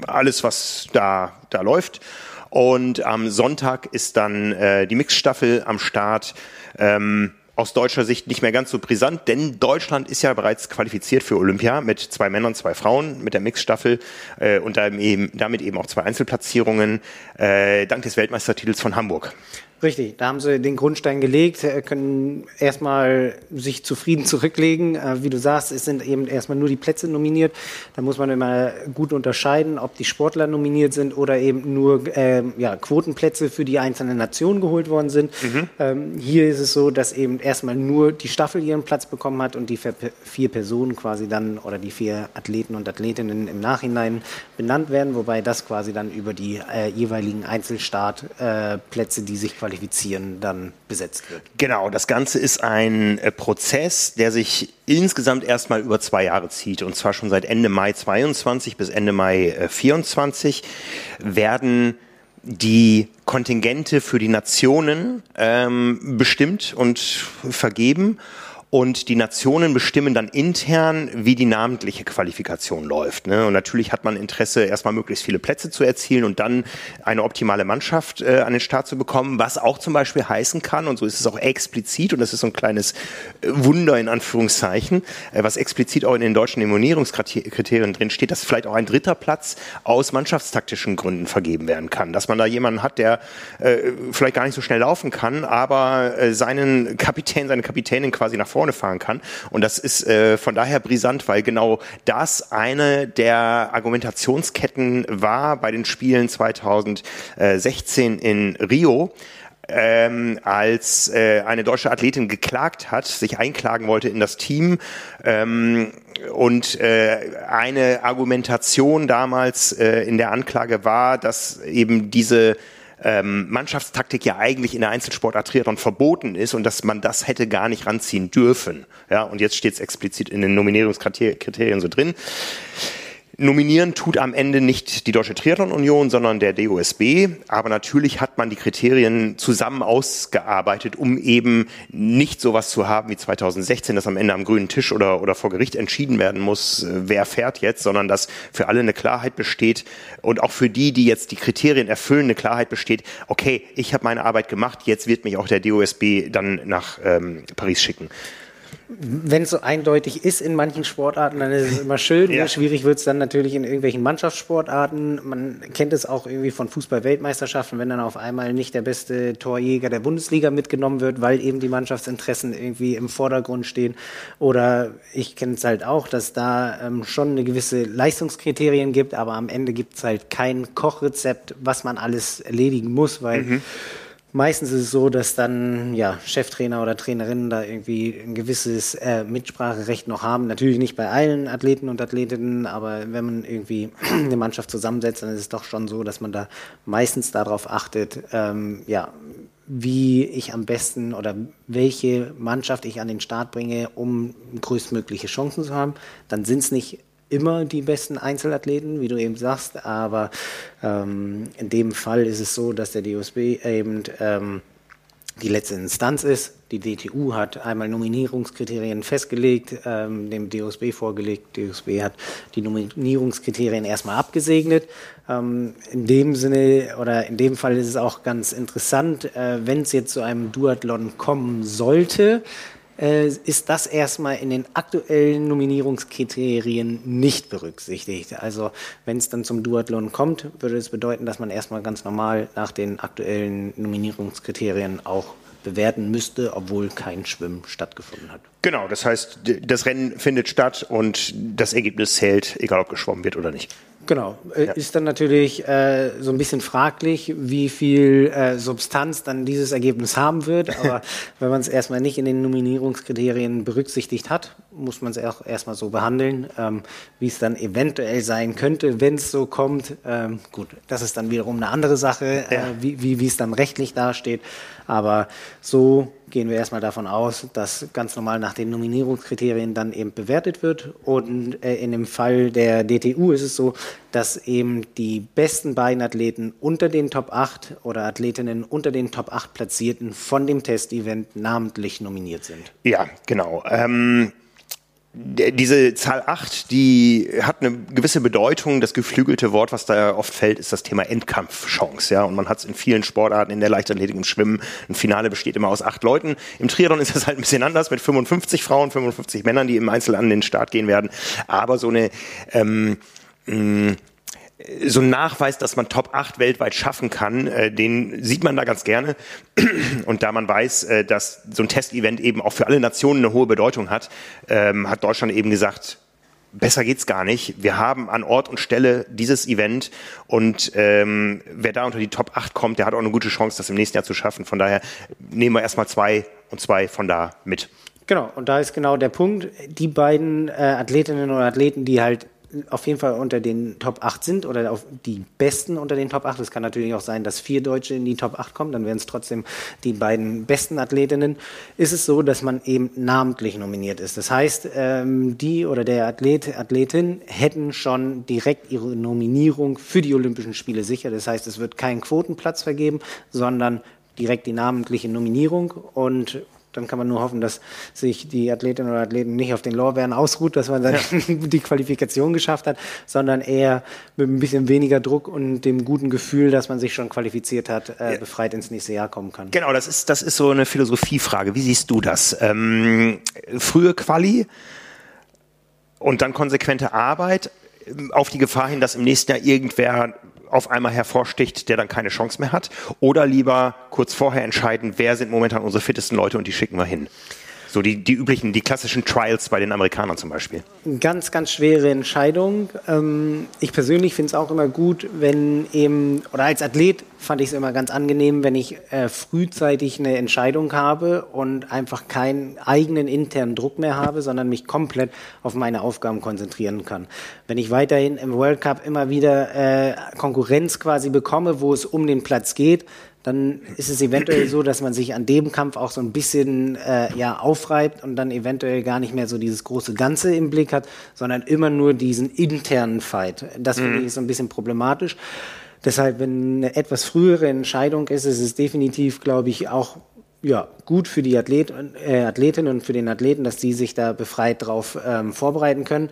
alles, was da, da läuft. Und am Sonntag ist dann äh, die Mixstaffel am Start. Ähm, aus deutscher Sicht nicht mehr ganz so brisant, denn Deutschland ist ja bereits qualifiziert für Olympia mit zwei Männern, zwei Frauen mit der Mixstaffel äh, und damit eben, damit eben auch zwei Einzelplatzierungen äh, dank des Weltmeistertitels von Hamburg. Richtig, da haben sie den Grundstein gelegt, äh, können erstmal sich zufrieden zurücklegen. Äh, wie du sagst, es sind eben erstmal nur die Plätze nominiert. Da muss man immer gut unterscheiden, ob die Sportler nominiert sind oder eben nur äh, ja, Quotenplätze für die einzelnen Nationen geholt worden sind. Mhm. Ähm, hier ist es so, dass eben erstmal nur die Staffel ihren Platz bekommen hat und die vier Personen quasi dann oder die vier Athleten und Athletinnen im Nachhinein benannt werden, wobei das quasi dann über die äh, jeweiligen Einzelstartplätze, äh, die sich quasi qualifizieren, dann besetzt wird. Genau, das Ganze ist ein äh, Prozess, der sich insgesamt erstmal über zwei Jahre zieht. Und zwar schon seit Ende Mai 22 bis Ende Mai äh, 24 werden die Kontingente für die Nationen ähm, bestimmt und vergeben und die Nationen bestimmen dann intern, wie die namentliche Qualifikation läuft. Ne? Und natürlich hat man Interesse, erstmal möglichst viele Plätze zu erzielen und dann eine optimale Mannschaft äh, an den Start zu bekommen, was auch zum Beispiel heißen kann, und so ist es auch explizit, und das ist so ein kleines äh, Wunder in Anführungszeichen, äh, was explizit auch in den deutschen Immunierungskriterien drin steht, dass vielleicht auch ein dritter Platz aus mannschaftstaktischen Gründen vergeben werden kann. Dass man da jemanden hat, der äh, vielleicht gar nicht so schnell laufen kann, aber äh, seinen Kapitän, seine Kapitänin quasi nach vorne vorne fahren kann. Und das ist äh, von daher brisant, weil genau das eine der Argumentationsketten war bei den Spielen 2016 in Rio. Ähm, als äh, eine deutsche Athletin geklagt hat, sich einklagen wollte in das Team ähm, und äh, eine Argumentation damals äh, in der Anklage war, dass eben diese ähm, Mannschaftstaktik ja eigentlich in der Einzelsportart Triathlon verboten ist und dass man das hätte gar nicht ranziehen dürfen. Ja, und jetzt steht es explizit in den Nominierungskriterien so drin. Nominieren tut am Ende nicht die Deutsche Triathlon Union, sondern der DOSB. Aber natürlich hat man die Kriterien zusammen ausgearbeitet, um eben nicht sowas zu haben wie 2016, dass am Ende am grünen Tisch oder, oder vor Gericht entschieden werden muss, äh, wer fährt jetzt, sondern dass für alle eine Klarheit besteht und auch für die, die jetzt die Kriterien erfüllen, eine Klarheit besteht, okay, ich habe meine Arbeit gemacht, jetzt wird mich auch der DOSB dann nach ähm, Paris schicken wenn es so eindeutig ist in manchen Sportarten, dann ist es immer schön. ja. Schwierig wird es dann natürlich in irgendwelchen Mannschaftssportarten. Man kennt es auch irgendwie von Fußball-Weltmeisterschaften, wenn dann auf einmal nicht der beste Torjäger der Bundesliga mitgenommen wird, weil eben die Mannschaftsinteressen irgendwie im Vordergrund stehen. Oder ich kenne es halt auch, dass da ähm, schon eine gewisse Leistungskriterien gibt, aber am Ende gibt es halt kein Kochrezept, was man alles erledigen muss, weil mhm Meistens ist es so, dass dann ja, Cheftrainer oder Trainerinnen da irgendwie ein gewisses äh, Mitspracherecht noch haben. Natürlich nicht bei allen Athleten und Athletinnen, aber wenn man irgendwie (clears throat) eine Mannschaft zusammensetzt, dann ist es doch schon so, dass man da meistens darauf achtet, ähm, ja, wie ich am besten oder welche Mannschaft ich an den Start bringe, um größtmögliche Chancen zu haben. Dann sind es nicht immer die besten Einzelathleten, wie du eben sagst, aber ähm, in dem Fall ist es so, dass der DOSB eben ähm, die letzte Instanz ist. Die DTU hat einmal Nominierungskriterien festgelegt, ähm, dem DOSB vorgelegt. DOSB hat die Nominierungskriterien erstmal abgesegnet. Ähm, in dem Sinne oder in dem Fall ist es auch ganz interessant, äh, wenn es jetzt zu einem Duathlon kommen sollte, ist das erstmal in den aktuellen Nominierungskriterien nicht berücksichtigt. Also wenn es dann zum Duathlon kommt, würde es bedeuten, dass man erstmal ganz normal nach den aktuellen Nominierungskriterien auch bewerten müsste, obwohl kein Schwimmen stattgefunden hat. Genau, das heißt, das Rennen findet statt und das Ergebnis zählt, egal ob geschwommen wird oder nicht. Genau. Äh, ja. Ist dann natürlich äh, so ein bisschen fraglich, wie viel äh, Substanz dann dieses Ergebnis haben wird. Aber (laughs) wenn man es erstmal nicht in den Nominierungskriterien berücksichtigt hat, muss man es auch erstmal so behandeln, ähm, wie es dann eventuell sein könnte, wenn es so kommt. Ähm, gut, das ist dann wiederum eine andere Sache, äh, ja. wie, wie, wie es dann rechtlich dasteht. Aber so gehen wir erstmal davon aus, dass ganz normal nach den Nominierungskriterien dann eben bewertet wird. Und äh, in dem Fall der DTU ist es so, dass eben die besten beiden Athleten unter den Top 8 oder Athletinnen unter den Top 8 Platzierten von dem Testevent namentlich nominiert sind. Ja, genau. Ähm diese Zahl 8, die hat eine gewisse Bedeutung. Das geflügelte Wort, was da oft fällt, ist das Thema Endkampfchance. Ja? Und man hat es in vielen Sportarten, in der Leichtathletik, im Schwimmen. Ein Finale besteht immer aus acht Leuten. Im Triathlon ist das halt ein bisschen anders mit 55 Frauen, 55 Männern, die im Einzel an den Start gehen werden. Aber so eine ähm, mh, so ein Nachweis, dass man Top 8 weltweit schaffen kann, äh, den sieht man da ganz gerne. (clears throat) Und da man weiß, äh, dass so ein Testevent eben auch für alle Nationen eine hohe Bedeutung hat, ähm, hat Deutschland eben gesagt, besser geht's gar nicht. Wir haben an Ort und Stelle dieses Event und ähm, wer da unter die Top 8 kommt, der hat auch eine gute Chance, das im nächsten Jahr zu schaffen. Von daher nehmen wir erstmal zwei und zwei von da mit. Genau, und da ist genau der Punkt. Die beiden äh, Athletinnen oder Athleten, die halt auf jeden Fall unter den Top 8 sind oder auf die besten unter den Top 8. Es kann natürlich auch sein, dass vier Deutsche in die Top 8 kommen, dann wären es trotzdem die beiden besten Athletinnen. Ist es so, dass man eben namentlich nominiert ist. Das heißt, ähm, die oder der Athlet, Athletin hätten schon direkt ihre Nominierung für die Olympischen Spiele sicher. Das heißt, es wird kein Quotenplatz vergeben, sondern direkt die namentliche Nominierung und dann kann man nur hoffen, dass sich die Athletinnen oder Athleten nicht auf den Lorbeeren ausruht, dass man dann ja. (laughs) die Qualifikation geschafft hat, sondern eher mit ein bisschen weniger Druck und dem guten Gefühl, dass man sich schon qualifiziert hat, äh, befreit ins nächste Jahr kommen kann. Genau, das ist, das ist so eine Philosophiefrage. Wie siehst du das? Ähm, frühe Quali und dann konsequente Arbeit auf die Gefahr hin, dass im nächsten Jahr irgendwer auf einmal hervorsticht, der dann keine Chance mehr hat? Oder lieber kurz vorher entscheiden, wer sind momentan unsere fittesten Leute und die schicken wir hin? So die, die üblichen, die klassischen Trials bei den Amerikanern zum Beispiel. Ganz, ganz schwere Entscheidung. Ähm, ich persönlich finde es auch immer gut, wenn eben, oder als Athlet fand ich es immer ganz angenehm, wenn ich äh, frühzeitig eine Entscheidung habe und einfach keinen eigenen internen Druck mehr habe, sondern mich komplett auf meine Aufgaben konzentrieren kann. Wenn ich weiterhin im World Cup immer wieder äh, Konkurrenz quasi bekomme, wo es um den Platz geht, dann ist es eventuell so, dass man sich an dem Kampf auch so ein bisschen äh, ja, aufreibt und dann eventuell gar nicht mehr so dieses große Ganze im Blick hat, sondern immer nur diesen internen Fight. Das finde mhm. ich so ein bisschen problematisch. Deshalb, wenn eine etwas frühere Entscheidung ist, ist es definitiv, glaube ich, auch ja, gut für die Athlet, äh, Athletinnen und für den Athleten, dass die sich da befreit drauf ähm, vorbereiten können.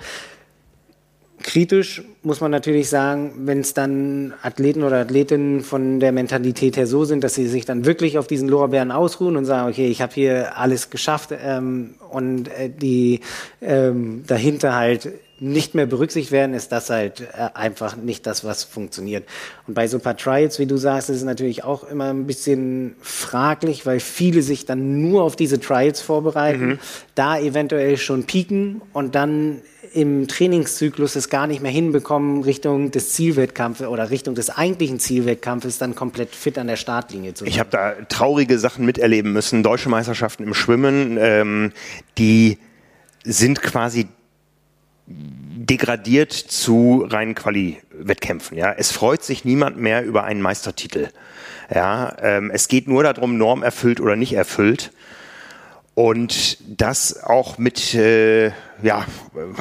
Kritisch muss man natürlich sagen, wenn es dann Athleten oder Athletinnen von der Mentalität her so sind, dass sie sich dann wirklich auf diesen Lorbeeren ausruhen und sagen, okay, ich habe hier alles geschafft ähm, und äh, die ähm, dahinter halt nicht mehr berücksichtigt werden, ist das halt äh, einfach nicht das, was funktioniert. Und bei so ein paar Trials, wie du sagst, ist es natürlich auch immer ein bisschen fraglich, weil viele sich dann nur auf diese Trials vorbereiten, mhm. da eventuell schon pieken und dann im Trainingszyklus es gar nicht mehr hinbekommen, Richtung des Zielwettkampfes oder Richtung des eigentlichen Zielwettkampfes dann komplett fit an der Startlinie zu sein. Ich habe da traurige Sachen miterleben müssen. Deutsche Meisterschaften im Schwimmen, ähm, die sind quasi degradiert zu reinen Quali-Wettkämpfen. Ja, es freut sich niemand mehr über einen Meistertitel. Ja, ähm, es geht nur darum, Norm erfüllt oder nicht erfüllt. Und das auch mit, äh, ja,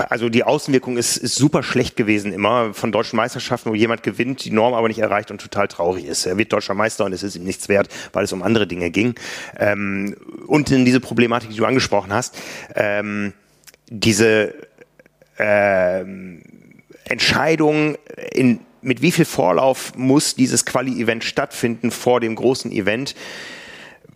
also die Außenwirkung ist, ist super schlecht gewesen immer von deutschen Meisterschaften, wo jemand gewinnt, die Norm aber nicht erreicht und total traurig ist. Er wird deutscher Meister und es ist ihm nichts wert, weil es um andere Dinge ging. Ähm, und in diese Problematik, die du angesprochen hast, ähm, diese ähm, Entscheidung in mit wie viel Vorlauf muss dieses Quali-Event stattfinden vor dem großen Event,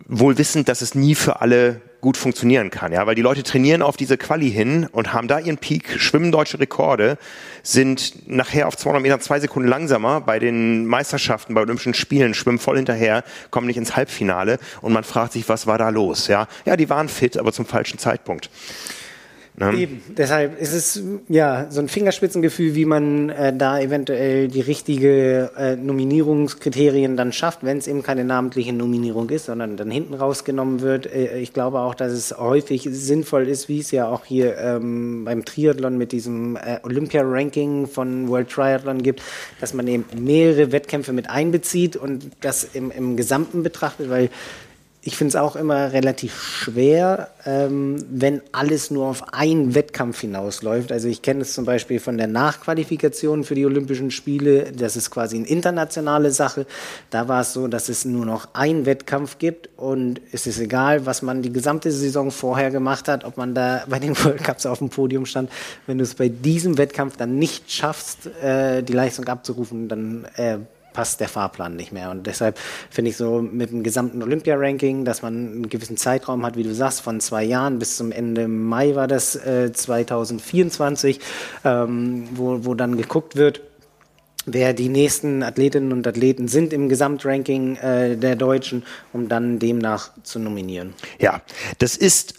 wohl wissend, dass es nie für alle gut funktionieren kann, ja, weil die Leute trainieren auf diese Quali hin und haben da ihren Peak, schwimmen deutsche Rekorde, sind nachher auf 200 Metern zwei Sekunden langsamer bei den Meisterschaften, bei Olympischen Spielen, schwimmen voll hinterher, kommen nicht ins Halbfinale und man fragt sich, was war da los, ja? Ja, die waren fit, aber zum falschen Zeitpunkt. Ne? Eben, deshalb ist es ja so ein Fingerspitzengefühl, wie man äh, da eventuell die richtige äh, Nominierungskriterien dann schafft, wenn es eben keine namentliche Nominierung ist, sondern dann hinten rausgenommen wird. Äh, ich glaube auch, dass es häufig sinnvoll ist, wie es ja auch hier ähm, beim Triathlon mit diesem äh, Olympia-Ranking von World Triathlon gibt, dass man eben mehrere Wettkämpfe mit einbezieht und das im, im Gesamten betrachtet, weil ich finde es auch immer relativ schwer, ähm, wenn alles nur auf einen Wettkampf hinausläuft. Also ich kenne es zum Beispiel von der Nachqualifikation für die Olympischen Spiele. Das ist quasi eine internationale Sache. Da war es so, dass es nur noch einen Wettkampf gibt und es ist egal, was man die gesamte Saison vorher gemacht hat, ob man da bei den (laughs) World Cups auf dem Podium stand. Wenn du es bei diesem Wettkampf dann nicht schaffst, äh, die Leistung abzurufen, dann äh, passt der Fahrplan nicht mehr. Und deshalb finde ich so mit dem gesamten Olympia-Ranking, dass man einen gewissen Zeitraum hat, wie du sagst, von zwei Jahren bis zum Ende Mai war das äh, 2024, ähm, wo, wo dann geguckt wird, wer die nächsten Athletinnen und Athleten sind im Gesamtranking äh, der Deutschen, um dann demnach zu nominieren. Ja, das ist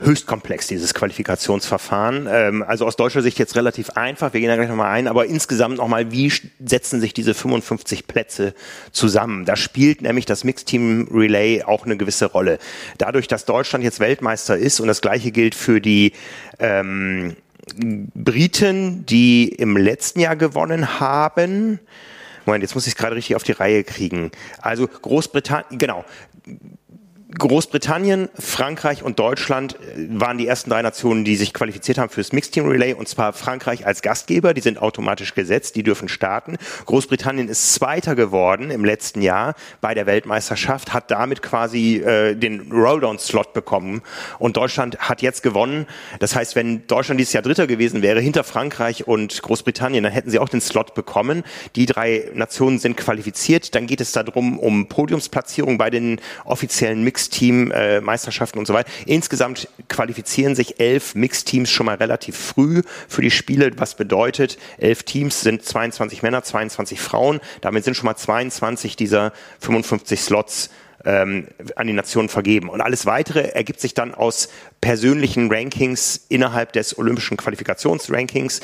höchst komplex, dieses Qualifikationsverfahren. Ähm, also aus deutscher Sicht jetzt relativ einfach, wir gehen da gleich nochmal ein, aber insgesamt nochmal, wie setzen sich diese 55 Plätze zusammen? Da spielt nämlich das Mixed Team Relay auch eine gewisse Rolle. Dadurch, dass Deutschland jetzt Weltmeister ist und das gleiche gilt für die ähm, Briten, die im letzten Jahr gewonnen haben, Moment, jetzt muss ich es gerade richtig auf die Reihe kriegen. Also Großbritannien, genau. Großbritannien, Frankreich und Deutschland äh, waren die ersten drei Nationen, die sich qualifiziert haben fürs Mixed Team Relay und zwar Frankreich als Gastgeber, die sind automatisch gesetzt, die dürfen starten. Großbritannien ist Zweiter geworden im letzten Jahr bei der Weltmeisterschaft, hat damit quasi äh, den Rolldown-Slot bekommen und Deutschland hat jetzt gewonnen. Das heißt, wenn Deutschland dieses Jahr Dritter gewesen wäre, hinter Frankreich und Großbritannien, dann hätten sie auch den Slot bekommen. Die drei Nationen sind qualifiziert. Dann geht es darum, um Podiumsplatzierung bei den offiziellen Mixed Mixteam-Meisterschaften äh, und so weiter. Insgesamt qualifizieren sich elf Mixteams schon mal relativ früh für die Spiele, was bedeutet, elf Teams sind 22 Männer, 22 Frauen. Damit sind schon mal 22 dieser 55 Slots ähm, an die Nationen vergeben. Und alles weitere ergibt sich dann aus persönlichen Rankings innerhalb des olympischen Qualifikationsrankings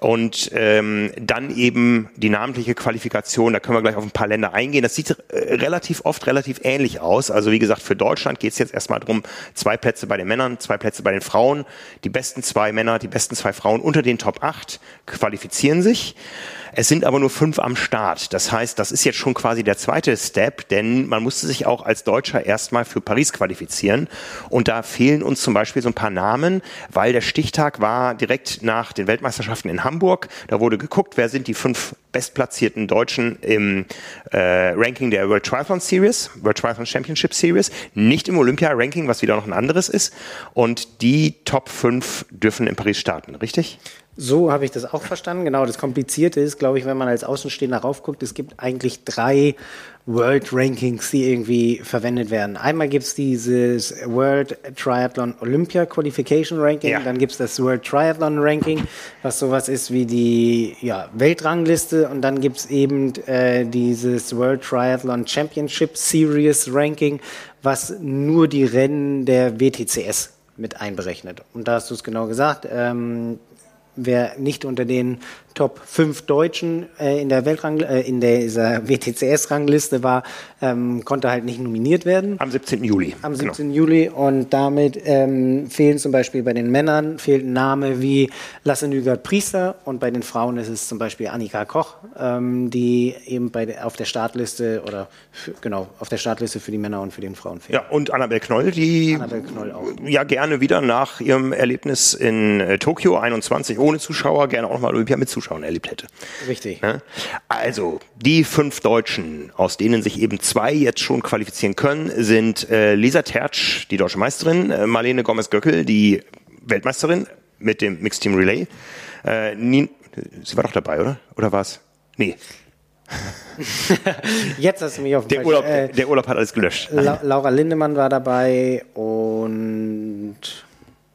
und ähm, dann eben die namentliche Qualifikation. Da können wir gleich auf ein paar Länder eingehen. Das sieht äh, relativ oft relativ ähnlich aus. Also wie gesagt, für Deutschland geht es jetzt erstmal darum, zwei Plätze bei den Männern, zwei Plätze bei den Frauen. Die besten zwei Männer, die besten zwei Frauen unter den Top 8 qualifizieren sich. Es sind aber nur fünf am Start. Das heißt, das ist jetzt schon quasi der zweite Step, denn man musste sich auch als Deutscher erstmal für Paris qualifizieren. Und da fehlen uns zum Beispiel so ein paar Namen, weil der Stichtag war direkt nach den Weltmeisterschaften in Hamburg. Da wurde geguckt, wer sind die fünf bestplatzierten Deutschen im äh, Ranking der World Triathlon Series, World Triathlon Championship Series, nicht im Olympia-Ranking, was wieder noch ein anderes ist. Und die Top 5 dürfen in Paris starten, richtig? So habe ich das auch verstanden. Genau, das Komplizierte ist, glaube ich, wenn man als Außenstehender raufguckt, es gibt eigentlich drei World Rankings, die irgendwie verwendet werden. Einmal gibt es dieses World Triathlon Olympia Qualification Ranking, ja. dann gibt es das World Triathlon Ranking, was sowas ist wie die ja, Weltrangliste und dann gibt es eben äh, dieses World Triathlon Championship Series Ranking, was nur die Rennen der WTCS mit einberechnet. Und da hast du es genau gesagt. Ähm, wer nicht unter den Top 5 Deutschen äh, in der Weltrang äh, in dieser (laughs) WTCS-Rangliste war, ähm, konnte halt nicht nominiert werden. Am 17. Juli. Am 17. Genau. Juli und damit ähm, fehlen zum Beispiel bei den Männern fehlt ein Name wie Lasse Nygard Priester und bei den Frauen ist es zum Beispiel Annika Koch, ähm, die eben bei der, auf der Startliste oder für, genau auf der Startliste für die Männer und für den Frauen fehlt. Ja und Annabel Knoll, die Annabel Knoll auch. ja gerne wieder nach ihrem Erlebnis in äh, Tokio 21 ohne Zuschauer gerne auch mal Olympia mit Zuschauern erlebt hätte. Richtig. Also, die fünf Deutschen, aus denen sich eben zwei jetzt schon qualifizieren können, sind äh, Lisa Tertsch, die deutsche Meisterin, äh, Marlene Gomez-Göckel, die Weltmeisterin mit dem Mixed Team Relay. Äh, Nien, sie war doch dabei, oder? Oder war's? Nee. (laughs) Jetzt hast du mich auf den der Urlaub, äh, der Urlaub hat alles gelöscht. La Laura Lindemann war dabei und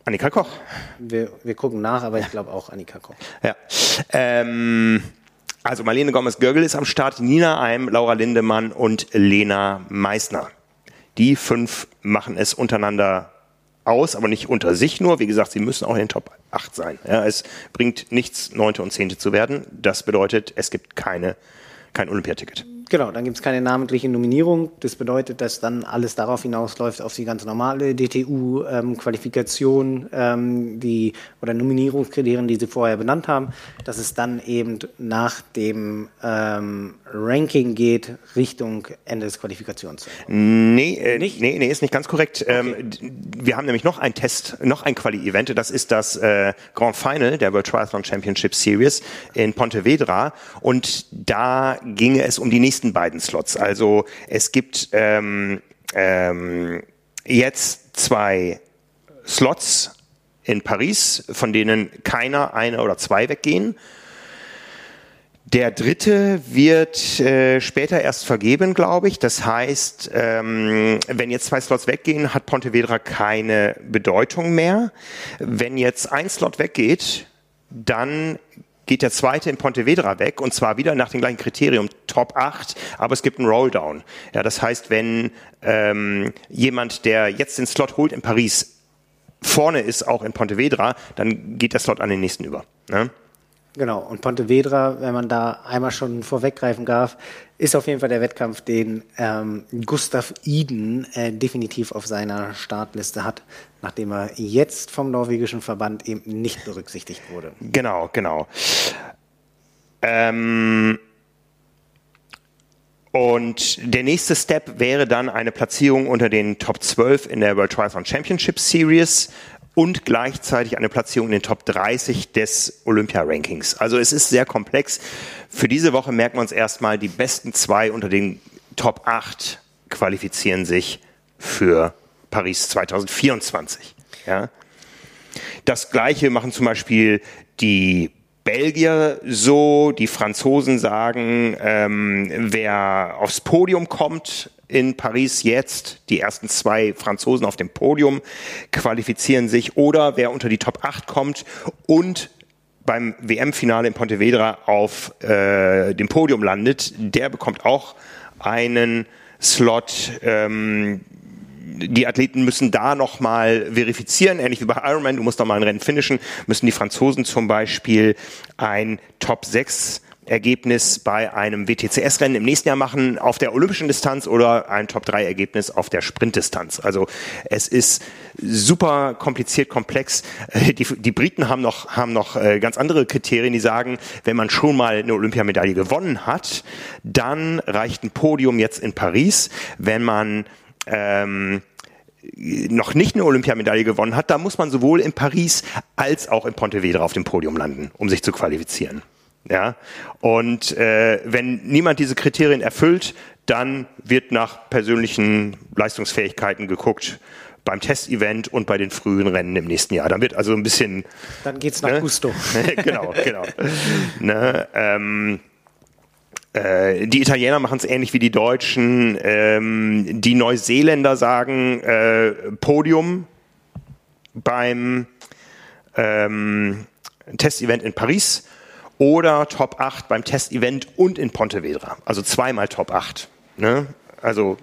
Annika Koch. Wir, wir gucken nach, aber ich glaube auch Annika Koch. Ja. Ähm, also Marlene Gomez-Görgel ist am Start, Nina Eim, Laura Lindemann und Lena Meissner. Die fünf machen es untereinander aus, aber nicht unter sich nur. Wie gesagt, sie müssen auch in den Top 8 sein. Ja, es bringt nichts, Neunte und Zehnte zu werden. Das bedeutet, es gibt keine, kein Olympiaticket. Genau, dann gibt es keine namentliche Nominierung. Das bedeutet, dass dann alles darauf hinausläuft, auf die ganz normale DTU-Qualifikation, ähm, ähm, die oder Nominierungskriterien, die Sie vorher benannt haben, dass es dann eben nach dem ähm, Ranking geht Richtung Ende des Qualifikations. Nee, äh, nicht? nee, nee, ist nicht ganz korrekt. Okay. Ähm, wir haben nämlich noch ein Test, noch ein Quali-Event. Das ist das äh, Grand Final der World Triathlon Championship Series in Pontevedra. Und da ginge es um die nächste nächsten beiden Slots. Also es gibt ähm, ähm, jetzt zwei Slots in Paris, von denen keiner, einer oder zwei weggehen. Der dritte wird äh, später erst vergeben, glaube ich. Das heißt, ähm, wenn jetzt zwei Slots weggehen, hat Pontevedra keine Bedeutung mehr. Wenn jetzt ein Slot weggeht, dann geht der zweite in Pontevedra weg und zwar wieder nach dem gleichen Kriterium Top 8, aber es gibt einen Rolldown. Ja, das heißt, wenn ähm, jemand, der jetzt den Slot holt in Paris, vorne ist auch in Pontevedra, dann geht der Slot an den nächsten über. Ne? Genau, und Pontevedra, wenn man da einmal schon vorweggreifen darf, ist auf jeden Fall der Wettkampf, den ähm, Gustav Iden äh, definitiv auf seiner Startliste hat, nachdem er jetzt vom norwegischen Verband eben nicht berücksichtigt wurde. Genau, genau. Ähm und der nächste Step wäre dann eine Platzierung unter den Top 12 in der World Triathlon Championship Series und gleichzeitig eine Platzierung in den Top 30 des Olympia-Rankings. Also es ist sehr komplex. Für diese Woche merken wir uns erstmal, die besten zwei unter den Top 8 qualifizieren sich für Paris 2024. Ja. Das gleiche machen zum Beispiel die Belgier so, die Franzosen sagen, ähm, wer aufs Podium kommt in Paris jetzt, die ersten zwei Franzosen auf dem Podium qualifizieren sich oder wer unter die Top 8 kommt und beim WM-Finale in Pontevedra auf äh, dem Podium landet, der bekommt auch einen Slot. Ähm, die Athleten müssen da nochmal verifizieren, ähnlich wie bei Ironman, du musst da mal ein Rennen finishen, müssen die Franzosen zum Beispiel ein Top 6 Ergebnis bei einem WTCS-Rennen im nächsten Jahr machen auf der olympischen Distanz oder ein Top-3-Ergebnis auf der Sprintdistanz. Also es ist super kompliziert, komplex. Äh, die, die Briten haben noch, haben noch äh, ganz andere Kriterien, die sagen, wenn man schon mal eine Olympiamedaille gewonnen hat, dann reicht ein Podium jetzt in Paris. Wenn man ähm, noch nicht eine Olympiamedaille gewonnen hat, da muss man sowohl in Paris als auch in Pontevedra auf dem Podium landen, um sich zu qualifizieren. Ja, und äh, wenn niemand diese Kriterien erfüllt, dann wird nach persönlichen Leistungsfähigkeiten geguckt beim Testevent und bei den frühen Rennen im nächsten Jahr. Dann wird also ein bisschen. Dann geht's nach ne? Gusto. (laughs) genau, genau. (laughs) ne, ähm, äh, die Italiener machen es ähnlich wie die Deutschen. Ähm, die Neuseeländer sagen äh, Podium beim ähm, Testevent in Paris oder Top 8 beim Testevent und in Pontevedra. Also zweimal Top 8. Ne? Also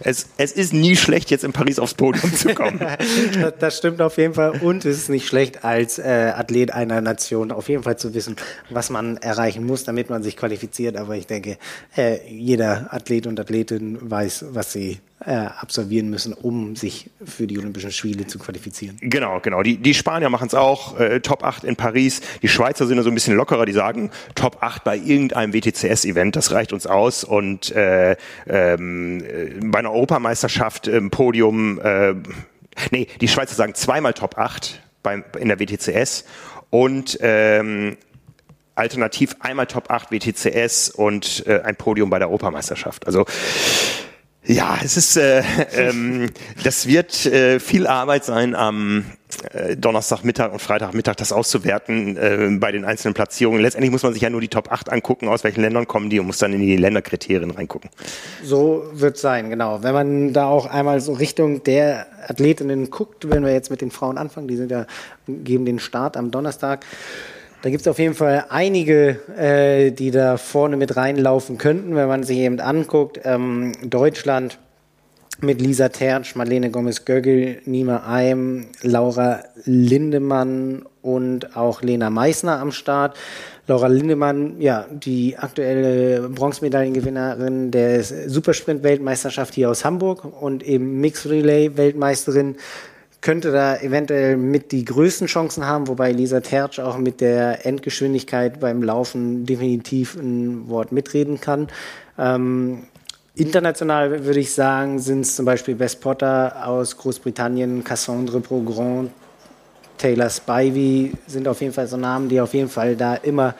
es, es ist nie schlecht, jetzt in Paris aufs Podium zu kommen. (laughs) das stimmt auf jeden Fall. Und es ist nicht schlecht, als äh, Athlet einer Nation auf jeden Fall zu wissen, was man erreichen muss, damit man sich qualifiziert. Aber ich denke, äh, jeder Athlet und Athletin weiß, was sie äh, absolvieren müssen, um sich für die Olympischen Spiele zu qualifizieren. Genau, genau. Die, die Spanier machen es auch, äh, Top 8 in Paris. Die Schweizer sind so ein bisschen lockerer, die sagen, Top 8 bei irgendeinem WTCS-Event, das reicht uns aus. Und äh, ähm, bei einer Europameisterschaft im Podium, äh, nee, die Schweizer sagen zweimal Top 8 beim, in der WTCS und ähm, alternativ einmal Top 8 WTCS und äh, ein Podium bei der Europameisterschaft. Also Ja, es ist, äh, (laughs) ähm, das wird äh, viel Arbeit sein am äh, Donnerstagmittag und Freitagmittag das auszuwerten äh, bei den einzelnen Platzierungen. Letztendlich muss man sich ja nur die Top 8 angucken, aus welchen Ländern kommen die und muss dann in die Länderkriterien reingucken. So wird sein, genau. Wenn man da auch einmal so Richtung der Athletinnen guckt, wenn wir jetzt mit den Frauen anfangen, die sind ja, geben den Start am Donnerstag. Da gibt es auf jeden Fall einige, äh, die da vorne mit reinlaufen könnten, wenn man sich eben anguckt. Ähm, Deutschland mit Lisa Tertsch, Marlene Gomez-Göggel, Nima Eim, Laura Lindemann und auch Lena Meissner am Start. Laura Lindemann, ja, die aktuelle Bronzemedaillengewinnerin der Supersprint-Weltmeisterschaft hier aus Hamburg und eben Mixed Relay-Weltmeisterin könnte da eventuell mit die größten Chancen haben, wobei Lisa Tertsch auch mit der Endgeschwindigkeit beim Laufen definitiv ein Wort mitreden kann. Ähm, international würde ich sagen, sind es zum Beispiel Bess Potter aus Großbritannien, Cassandre Progrand, Taylor Spivey sind auf jeden Fall so Namen, die auf jeden Fall da immer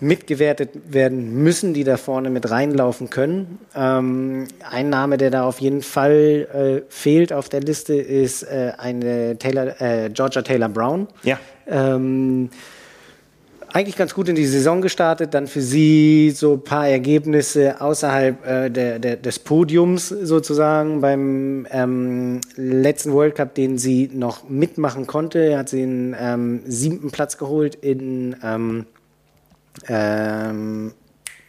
mitgewertet werden müssen, die da vorne mit reinlaufen können. Ähm, ein Name, der da auf jeden Fall äh, fehlt auf der Liste, ist äh, eine Taylor, äh, Georgia Taylor Brown. Ja. Ähm, eigentlich ganz gut in die Saison gestartet, dann für sie so ein paar Ergebnisse außerhalb äh, der, der, des Podiums sozusagen. Beim ähm, letzten World Cup, den sie noch mitmachen konnte, hat sie den ähm, siebten Platz geholt in ähm, ähm,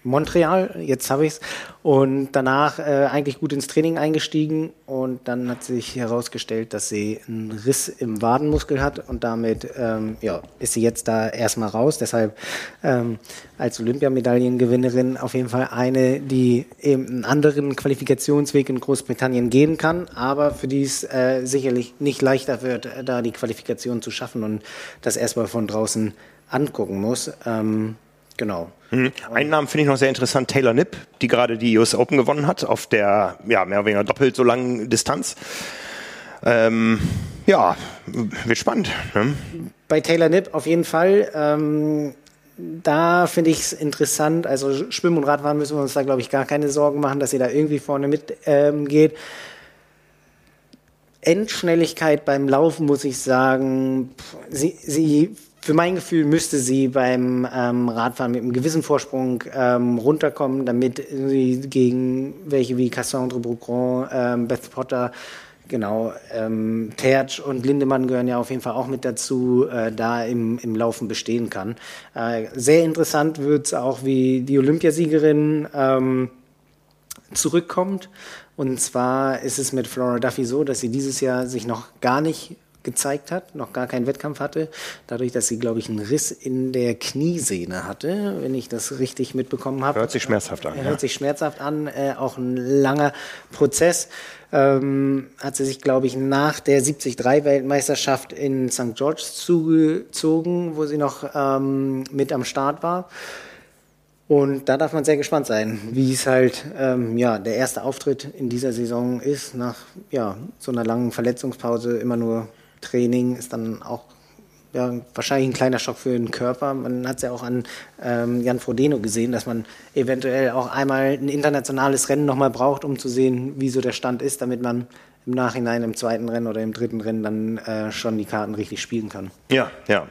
Montreal, jetzt habe ich es. Und danach äh, eigentlich gut ins Training eingestiegen und dann hat sich herausgestellt, dass sie einen Riss im Wadenmuskel hat und damit ähm, ja, ist sie jetzt da erstmal raus. Deshalb ähm, als Olympiamedaillengewinnerin auf jeden Fall eine, die eben einen anderen Qualifikationsweg in Großbritannien gehen kann, aber für die es äh, sicherlich nicht leichter wird, da die Qualifikation zu schaffen und das erstmal von draußen angucken muss. Ähm, Genau. Mhm. Einen Namen finde ich noch sehr interessant, Taylor Nipp, die gerade die US Open gewonnen hat, auf der ja, mehr oder weniger doppelt so langen Distanz. Ähm, ja, wird spannend. Ne? Bei Taylor Nipp auf jeden Fall. Ähm, da finde ich es interessant. Also Schwimmen und Radfahren müssen wir uns da, glaube ich, gar keine Sorgen machen, dass sie da irgendwie vorne mitgeht. Ähm, Endschnelligkeit beim Laufen, muss ich sagen, sie, sie für mein Gefühl müsste sie beim ähm, Radfahren mit einem gewissen Vorsprung ähm, runterkommen, damit sie gegen welche wie Cassandre Boucron, ähm, Beth Potter, genau, ähm, Tertsch und Lindemann gehören ja auf jeden Fall auch mit dazu, äh, da im, im Laufen bestehen kann. Äh, sehr interessant wird es auch, wie die Olympiasiegerin ähm, zurückkommt. Und zwar ist es mit Flora Duffy so, dass sie dieses Jahr sich noch gar nicht gezeigt hat, noch gar keinen Wettkampf hatte, dadurch, dass sie, glaube ich, einen Riss in der Kniesehne hatte, wenn ich das richtig mitbekommen habe. Hört sich schmerzhaft an. Hört ja. sich schmerzhaft an, äh, auch ein langer Prozess. Ähm, hat sie sich, glaube ich, nach der 73-Weltmeisterschaft in St. George zugezogen, wo sie noch ähm, mit am Start war. Und da darf man sehr gespannt sein, wie es halt ähm, ja, der erste Auftritt in dieser Saison ist, nach ja, so einer langen Verletzungspause immer nur Training ist dann auch ja, wahrscheinlich ein kleiner Schock für den Körper. Man hat es ja auch an ähm, Jan Frodeno gesehen, dass man eventuell auch einmal ein internationales Rennen nochmal braucht, um zu sehen, wie so der Stand ist, damit man im Nachhinein im zweiten Rennen oder im dritten Rennen dann äh, schon die Karten richtig spielen kann. Ja, ja.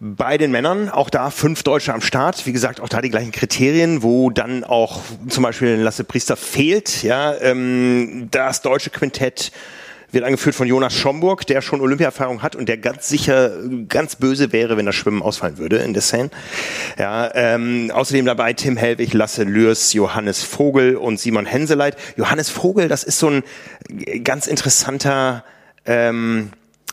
Bei den Männern, auch da fünf Deutsche am Start. Wie gesagt, auch da die gleichen Kriterien, wo dann auch zum Beispiel Lasse Priester fehlt. Ja, ähm, das deutsche Quintett wird angeführt von Jonas Schomburg, der schon Olympiaerfahrung hat und der ganz sicher ganz böse wäre, wenn das Schwimmen ausfallen würde in der Seine. Ja, ähm, außerdem dabei Tim Hellwig, Lasse Lürs, Johannes Vogel und Simon Henseleit. Johannes Vogel, das ist so ein ganz interessanter ähm,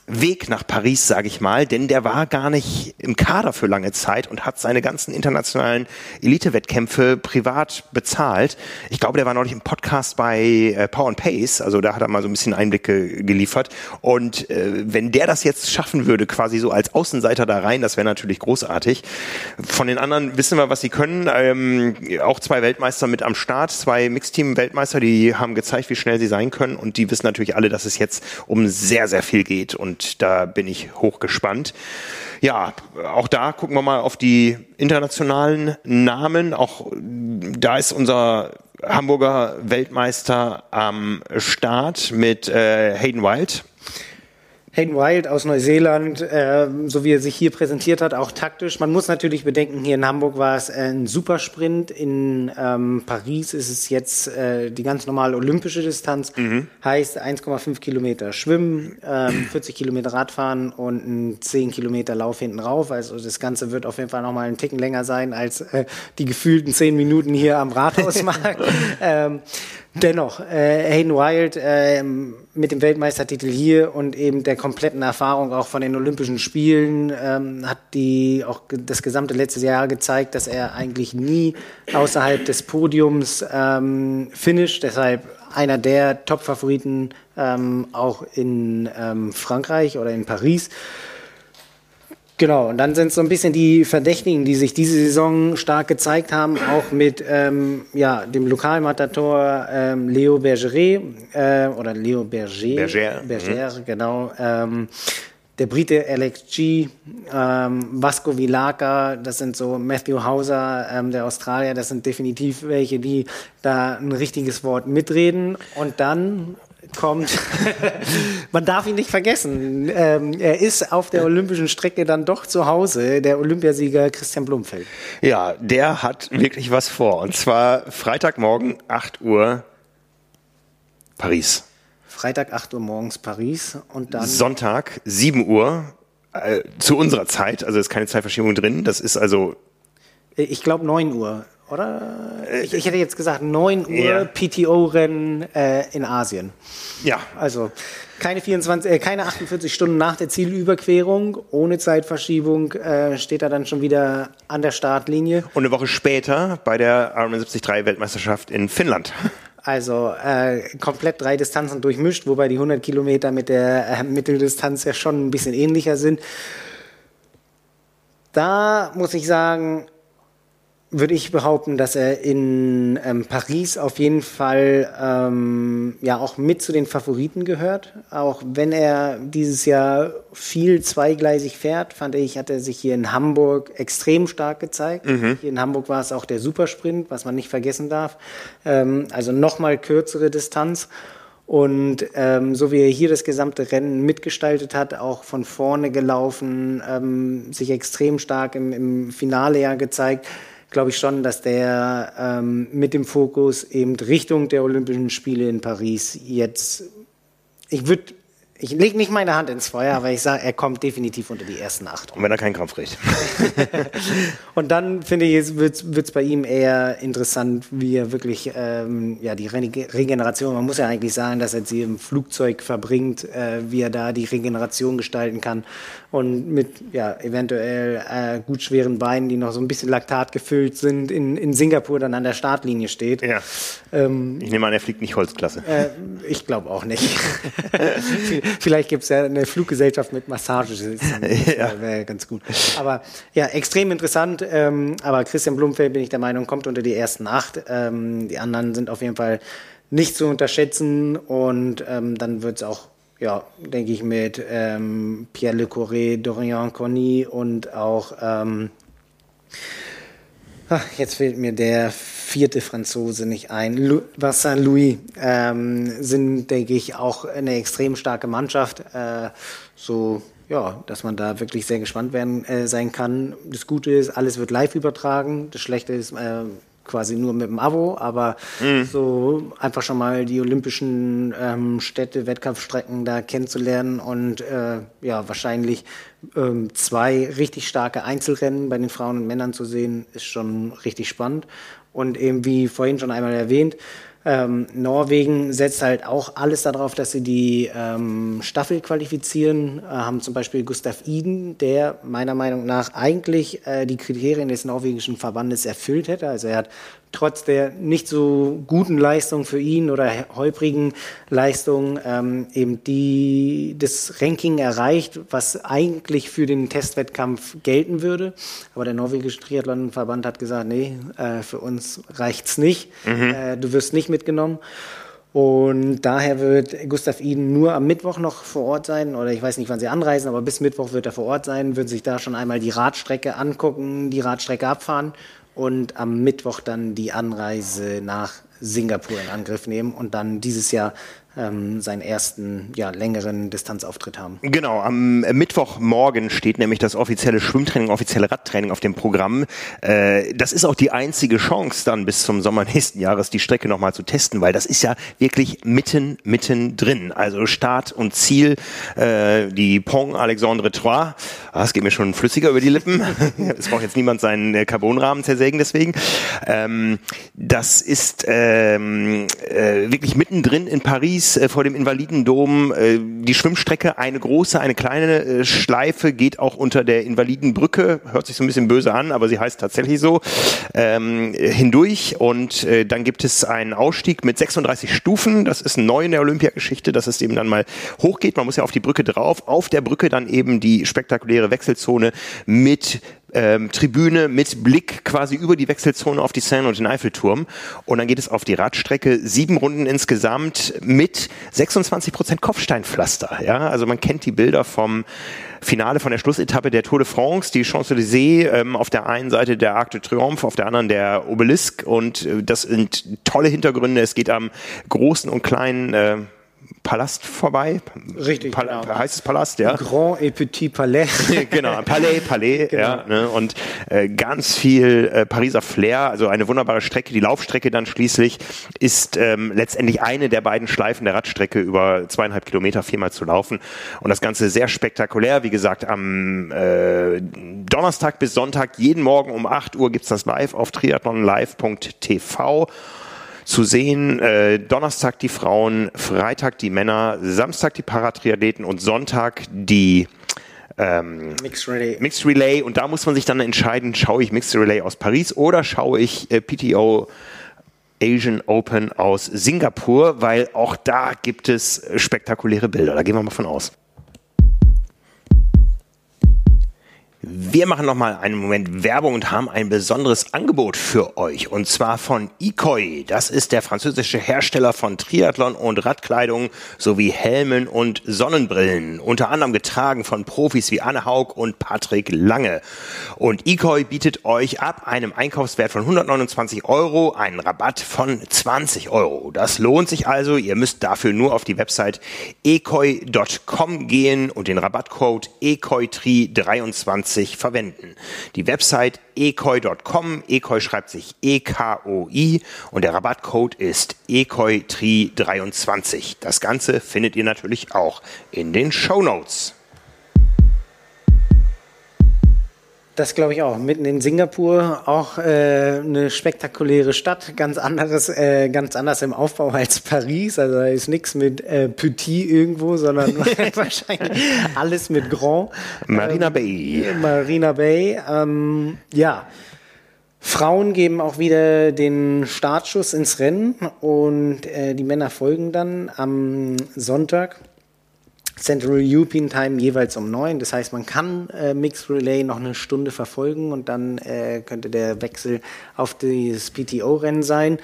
Weg nach Paris, sage ich mal, denn der war gar nicht im Kader für lange Zeit und hat seine ganzen internationalen Elite-Wettkämpfe privat bezahlt. Ich glaube, der war neulich im Podcast bei äh, Power and Pace, also da hat er mal so ein bisschen Einblicke geliefert. Und äh, wenn der das jetzt schaffen würde, quasi so als Außenseiter da rein, das wäre natürlich großartig. Von den anderen wissen wir, was sie können. Ähm, auch zwei Weltmeister mit am Start, zwei Mixteam-Weltmeister, die haben gezeigt, wie schnell sie sein können und die wissen natürlich alle, dass es jetzt um sehr, sehr viel geht und und da bin ich hochgespannt. Ja, auch da gucken wir mal auf die internationalen Namen. Auch da ist unser Hamburger Weltmeister am Start mit äh, Hayden Wild. Hayden Wild aus Neuseeland, äh, so wie er sich hier präsentiert hat, auch taktisch. Man muss natürlich bedenken, hier in Hamburg war es ein Supersprint. In ähm, Paris ist es jetzt äh, die ganz normale olympische Distanz. Mhm. Heißt 1,5 Kilometer Schwimmen, ähm, 40 Kilometer Radfahren und ein 10 Kilometer Lauf hinten rauf. Also das Ganze wird auf jeden Fall nochmal einen Ticken länger sein als äh, die gefühlten 10 Minuten hier am Rathausmarkt. (laughs) ähm, Dennoch, äh, Hayden Wild äh, mit dem Weltmeistertitel hier und eben der kompletten Erfahrung auch von den Olympischen Spielen ähm, hat die auch das gesamte letzte Jahr gezeigt, dass er eigentlich nie außerhalb des Podiums ähm, finisht. Deshalb einer der Top-Favoriten ähm, auch in ähm, Frankreich oder in Paris. Genau, und dann sind es so ein bisschen die Verdächtigen, die sich diese Saison stark gezeigt haben, auch mit ähm, ja, dem Lokalmatator ähm, Leo Bergeret äh, oder Leo Berger, Berger, Berger mhm. genau. Ähm, der Brite Alex G, ähm, Vasco Vilaka, das sind so Matthew Hauser, ähm, der Australier, das sind definitiv welche, die da ein richtiges Wort mitreden. Und dann kommt. (laughs) Man darf ihn nicht vergessen. Ähm, er ist auf der olympischen Strecke dann doch zu Hause, der Olympiasieger Christian Blumfeld. Ja, der hat wirklich was vor. Und zwar Freitagmorgen, 8 Uhr, Paris. Freitag, 8 Uhr morgens Paris und dann. Sonntag, 7 Uhr, äh, zu unserer Zeit. Also ist keine Zeitverschiebung drin. Das ist also. Ich glaube 9 Uhr oder? Ich, ich, hätte jetzt gesagt 9 Uhr ja. PTO-Rennen äh, in Asien. Ja. Also keine 24, äh, keine 48 Stunden nach der Zielüberquerung, ohne Zeitverschiebung, äh, steht er dann schon wieder an der Startlinie. Und eine Woche später bei der Ironman 73 Weltmeisterschaft in Finnland. Also äh, komplett drei Distanzen durchmischt, wobei die 100 Kilometer mit der äh, Mitteldistanz ja schon ein bisschen ähnlicher sind. Da muss ich sagen, würde ich behaupten, dass er in ähm, Paris auf jeden Fall ähm, ja auch mit zu den Favoriten gehört. Auch wenn er dieses Jahr viel zweigleisig fährt, fand ich, hat er sich hier in Hamburg extrem stark gezeigt. Mhm. Hier in Hamburg war es auch der Supersprint, was man nicht vergessen darf. Ähm, also nochmal kürzere Distanz. Und ähm, so wie er hier das gesamte Rennen mitgestaltet hat, auch von vorne gelaufen, ähm, sich extrem stark im, im Finale ja gezeigt, glaube ich schon, dass der ähm, mit dem Fokus eben Richtung der Olympischen Spiele in Paris jetzt, ich würde ich lege nicht meine Hand ins Feuer, aber ich sage, er kommt definitiv unter die ersten acht. Und wenn er keinen Kampf kriegt. (laughs) und dann finde ich, wird es bei ihm eher interessant, wie er wirklich ähm, ja, die Regeneration, man muss ja eigentlich sagen, dass er sie im Flugzeug verbringt, äh, wie er da die Regeneration gestalten kann und mit ja, eventuell äh, gut schweren Beinen, die noch so ein bisschen Laktat gefüllt sind, in, in Singapur dann an der Startlinie steht. Ja. Ähm, ich nehme an, er fliegt nicht Holzklasse. Äh, ich glaube auch nicht. (laughs) (laughs) Vielleicht gibt es ja eine Fluggesellschaft mit Massage. Das (laughs) ja. wäre ganz gut. Aber ja, extrem interessant. Ähm, aber Christian Blumfeld, bin ich der Meinung, kommt unter die ersten acht. Ähm, die anderen sind auf jeden Fall nicht zu unterschätzen und ähm, dann wird es auch ja, denke ich, mit ähm, Pierre Le Coré, Dorian Conny und auch, ähm, ach, jetzt fehlt mir der vierte Franzose nicht ein, Lu Vincent Louis, ähm, sind, denke ich, auch eine extrem starke Mannschaft. Äh, so, ja, dass man da wirklich sehr gespannt werden äh, sein kann. Das Gute ist, alles wird live übertragen. Das Schlechte ist, äh, quasi nur mit dem Abo, aber mhm. so einfach schon mal die olympischen ähm, Städte, Wettkampfstrecken da kennenzulernen und äh, ja, wahrscheinlich ähm, zwei richtig starke Einzelrennen bei den Frauen und Männern zu sehen, ist schon richtig spannend. Und eben wie vorhin schon einmal erwähnt, ähm, Norwegen setzt halt auch alles darauf, dass sie die ähm, Staffel qualifizieren. Äh, haben zum Beispiel Gustav Iden, der meiner Meinung nach eigentlich äh, die Kriterien des norwegischen Verbandes erfüllt hätte. Also er hat trotz der nicht so guten Leistung für ihn oder holprigen Leistung ähm, eben die, das Ranking erreicht, was eigentlich für den Testwettkampf gelten würde. Aber der norwegische Triathlonverband hat gesagt, nee, äh, für uns reicht's nicht. Mhm. Äh, du wirst nicht mitgenommen. Und daher wird Gustav Iden nur am Mittwoch noch vor Ort sein, oder ich weiß nicht, wann sie anreisen, aber bis Mittwoch wird er vor Ort sein, wird sich da schon einmal die Radstrecke angucken, die Radstrecke abfahren und am Mittwoch dann die Anreise nach Singapur in Angriff nehmen und dann dieses Jahr ähm, seinen ersten ja, längeren Distanzauftritt haben. Genau, am Mittwochmorgen steht nämlich das offizielle Schwimmtraining, offizielle Radtraining auf dem Programm. Äh, das ist auch die einzige Chance, dann bis zum Sommer nächsten Jahres die Strecke nochmal zu testen, weil das ist ja wirklich mitten, mitten drin. Also Start und Ziel, äh, die Pont Alexandre Trois. Ah, es geht mir schon flüssiger über die Lippen. (laughs) es braucht jetzt niemand seinen äh, Carbonrahmen zersägen deswegen. Ähm, das ist ähm, äh, wirklich mittendrin in Paris Paris äh, vor dem Invalidendom äh, die Schwimmstrecke, eine große, eine kleine äh, Schleife geht auch unter der Invalidenbrücke, hört sich so ein bisschen böse an, aber sie heißt tatsächlich so, ähm, hindurch. Und dann gibt es einen Ausstieg mit 36 Stufen, das ist neu in der Olympiageschichte, dass es eben dann mal hochgeht, man muss ja auf die Brücke drauf, auf der Brücke dann eben die spektakuläre Wechselzone mit ähm, Tribüne mit Blick quasi über die Wechselzone auf die Seine und den Eiffelturm. Und dann geht es auf die Radstrecke, sieben Runden insgesamt mit 26 Prozent Kopfsteinpflaster. Ja, also man kennt die Bilder vom Finale von der Schlussetappe der Tour de France, die Champs-Élysées, ähm, auf der einen Seite der Arc de Triomphe, auf der anderen der Obelisk und äh, das sind tolle Hintergründe. Es geht am großen und kleinen äh, Palast vorbei. Richtig, Pal genau. Heißt es Palast, ja? Grand et Petit Palais. (laughs) genau, Palais, Palais, (laughs) genau. ja. Ne? Und äh, ganz viel äh, Pariser Flair, also eine wunderbare Strecke. Die Laufstrecke dann schließlich ist ähm, letztendlich eine der beiden Schleifen der Radstrecke über zweieinhalb Kilometer viermal zu laufen. Und das Ganze sehr spektakulär. Wie gesagt, am äh, Donnerstag bis Sonntag, jeden Morgen um 8 Uhr gibt's das live auf triathlonlive.tv zu sehen. Äh, Donnerstag die Frauen, Freitag die Männer, Samstag die Paratriathleten und Sonntag die ähm, Mixed, Relay. Mixed Relay. Und da muss man sich dann entscheiden, schaue ich Mixed Relay aus Paris oder schaue ich äh, PTO Asian Open aus Singapur, weil auch da gibt es spektakuläre Bilder. Da gehen wir mal von aus. Wir machen noch mal einen Moment Werbung und haben ein besonderes Angebot für euch und zwar von Ikoi. Das ist der französische Hersteller von Triathlon und Radkleidung sowie Helmen und Sonnenbrillen, unter anderem getragen von Profis wie Anne Haug und Patrick Lange. Und Ikoi bietet euch ab einem Einkaufswert von 129 Euro einen Rabatt von 20 Euro. Das lohnt sich also. Ihr müsst dafür nur auf die Website ekoi.com gehen und den Rabattcode EKOITRI23 20 verwenden. Die Website ekoi.com, ekoi schreibt sich E-K-O-I und der Rabattcode ist ekoitri23. Das Ganze findet ihr natürlich auch in den Show Notes. Das glaube ich auch. Mitten in Singapur auch äh, eine spektakuläre Stadt, ganz anderes, äh, ganz anders im Aufbau als Paris. Also da ist nichts mit äh, Petit irgendwo, sondern (laughs) (laughs) wahrscheinlich alles mit Grand. Marina ähm, Bay. Marina Bay. Ähm, ja. Frauen geben auch wieder den Startschuss ins Rennen und äh, die Männer folgen dann am Sonntag. Central European Time jeweils um neun. Das heißt, man kann äh, Mixed Relay noch eine Stunde verfolgen und dann äh, könnte der Wechsel auf das PTO-Rennen sein.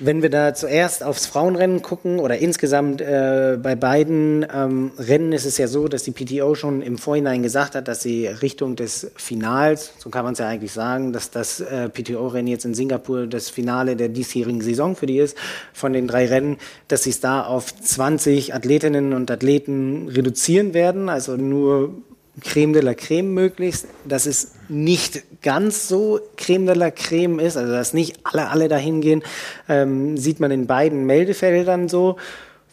Wenn wir da zuerst aufs Frauenrennen gucken oder insgesamt äh, bei beiden ähm, Rennen ist es ja so, dass die PTO schon im Vorhinein gesagt hat, dass sie Richtung des Finals, so kann man es ja eigentlich sagen, dass das äh, PTO-Rennen jetzt in Singapur das Finale der diesjährigen Saison für die ist, von den drei Rennen, dass sie es da auf 20 Athletinnen und Athleten reduzieren werden, also nur Creme de la Creme möglichst, dass es nicht ganz so Creme de la Creme ist, also dass nicht alle, alle dahin gehen, ähm, sieht man in beiden Meldefeldern so.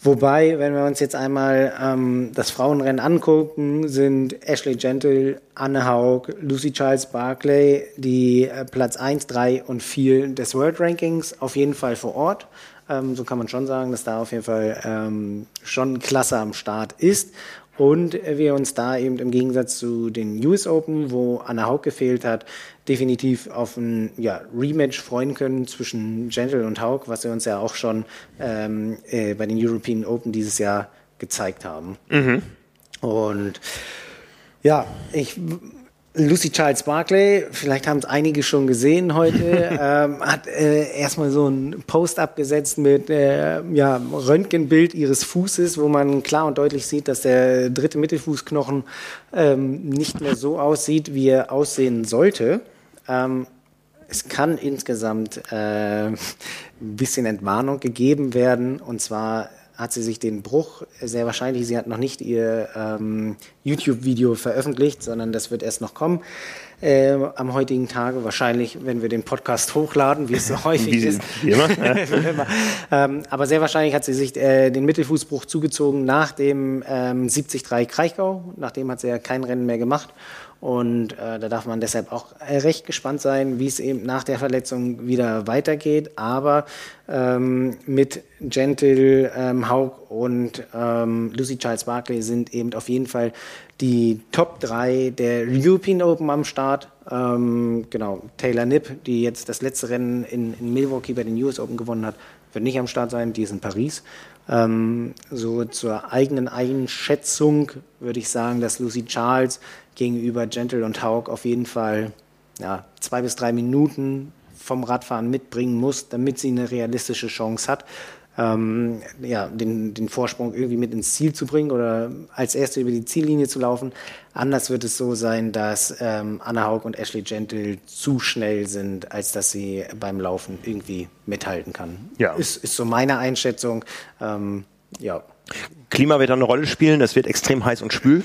Wobei, wenn wir uns jetzt einmal ähm, das Frauenrennen angucken, sind Ashley Gentle, Anne Haug, Lucy Charles Barclay die äh, Platz 1, 3 und 4 des World Rankings auf jeden Fall vor Ort. Ähm, so kann man schon sagen, dass da auf jeden Fall ähm, schon Klasse am Start ist. Und wir uns da eben im Gegensatz zu den US Open, wo Anna Haug gefehlt hat, definitiv auf ein ja, Rematch freuen können zwischen Gentle und Haug, was wir uns ja auch schon ähm, äh, bei den European Open dieses Jahr gezeigt haben. Mhm. Und ja, ich Lucy Charles Barclay, vielleicht haben es einige schon gesehen heute, (laughs) ähm, hat äh, erstmal so einen Post abgesetzt mit äh, ja, Röntgenbild ihres Fußes, wo man klar und deutlich sieht, dass der dritte Mittelfußknochen ähm, nicht mehr so aussieht, wie er aussehen sollte. Ähm, es kann insgesamt äh, ein bisschen Entwarnung gegeben werden. Und zwar hat sie sich den Bruch, sehr wahrscheinlich, sie hat noch nicht ihr ähm, YouTube-Video veröffentlicht, sondern das wird erst noch kommen äh, am heutigen Tage. Wahrscheinlich, wenn wir den Podcast hochladen, wie es so (laughs) häufig wie, ist. (laughs) Wie immer. ähm, aber sehr wahrscheinlich hat sie sich äh, den Mittelfußbruch zugezogen nach dem ähm, 73 Kraichgau. Nachdem hat sie ja kein Rennen mehr gemacht. Und äh, da darf man deshalb auch recht gespannt sein, wie es eben nach der Verletzung wieder weitergeht. Aber ähm, mit Gentle, ähm, Haug und ähm, Lucy Charles Barkley sind eben auf jeden Fall die Top 3 der European Open am Start. Ähm, genau, Taylor Nipp, die jetzt das letzte Rennen in, in Milwaukee bei den US Open gewonnen hat, wird nicht am Start sein, die ist in Paris. Ähm, so zur eigenen Einschätzung würde ich sagen, dass Lucy Charles gegenüber Gentle und Haug auf jeden Fall ja, zwei bis drei Minuten vom Radfahren mitbringen muss, damit sie eine realistische Chance hat, ähm, ja, den, den Vorsprung irgendwie mit ins Ziel zu bringen oder als Erste über die Ziellinie zu laufen. Anders wird es so sein, dass ähm, Anna Haug und Ashley Gentle zu schnell sind, als dass sie beim Laufen irgendwie mithalten kann. Ja. Ist, ist so meine Einschätzung. Ähm, ja. Klima wird eine Rolle spielen, es wird extrem heiß und schwül.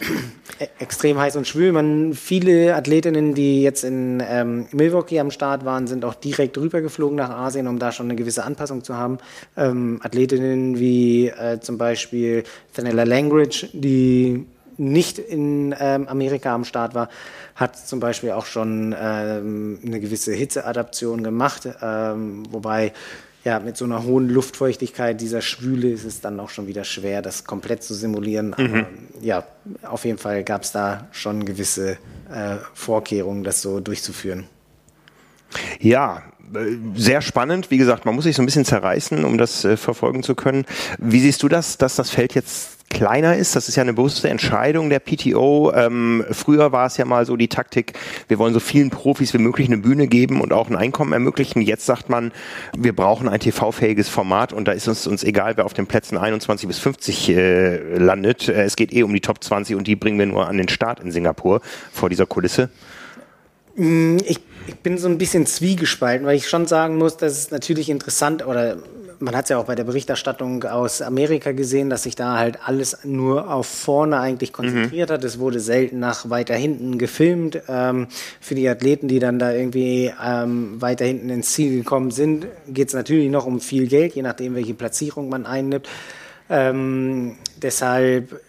E, extrem heiß und schwül. Man, viele Athletinnen, die jetzt in ähm, Milwaukee am Start waren, sind auch direkt rübergeflogen nach Asien, um da schon eine gewisse Anpassung zu haben. Ähm, Athletinnen wie äh, zum Beispiel Fenella Langridge, die nicht in ähm, Amerika am Start war, hat zum Beispiel auch schon ähm, eine gewisse Hitzeadaption gemacht, ähm, wobei ja, mit so einer hohen Luftfeuchtigkeit, dieser Schwüle, ist es dann auch schon wieder schwer, das komplett zu simulieren. Aber mhm. ja, auf jeden Fall gab es da schon gewisse äh, Vorkehrungen, das so durchzuführen. Ja, sehr spannend. Wie gesagt, man muss sich so ein bisschen zerreißen, um das äh, verfolgen zu können. Wie siehst du das, dass das Feld jetzt kleiner ist. Das ist ja eine bewusste Entscheidung der PTO. Ähm, früher war es ja mal so die Taktik, wir wollen so vielen Profis wie möglich eine Bühne geben und auch ein Einkommen ermöglichen. Jetzt sagt man, wir brauchen ein TV-fähiges Format und da ist uns, uns egal, wer auf den Plätzen 21 bis 50 äh, landet. Äh, es geht eh um die Top 20 und die bringen wir nur an den Start in Singapur vor dieser Kulisse. Mm, ich, ich bin so ein bisschen zwiegespalten, weil ich schon sagen muss, dass es natürlich interessant oder man hat es ja auch bei der Berichterstattung aus Amerika gesehen, dass sich da halt alles nur auf vorne eigentlich konzentriert mhm. hat. Es wurde selten nach weiter hinten gefilmt. Ähm, für die Athleten, die dann da irgendwie ähm, weiter hinten ins Ziel gekommen sind, geht es natürlich noch um viel Geld, je nachdem, welche Platzierung man einnimmt. Ähm, deshalb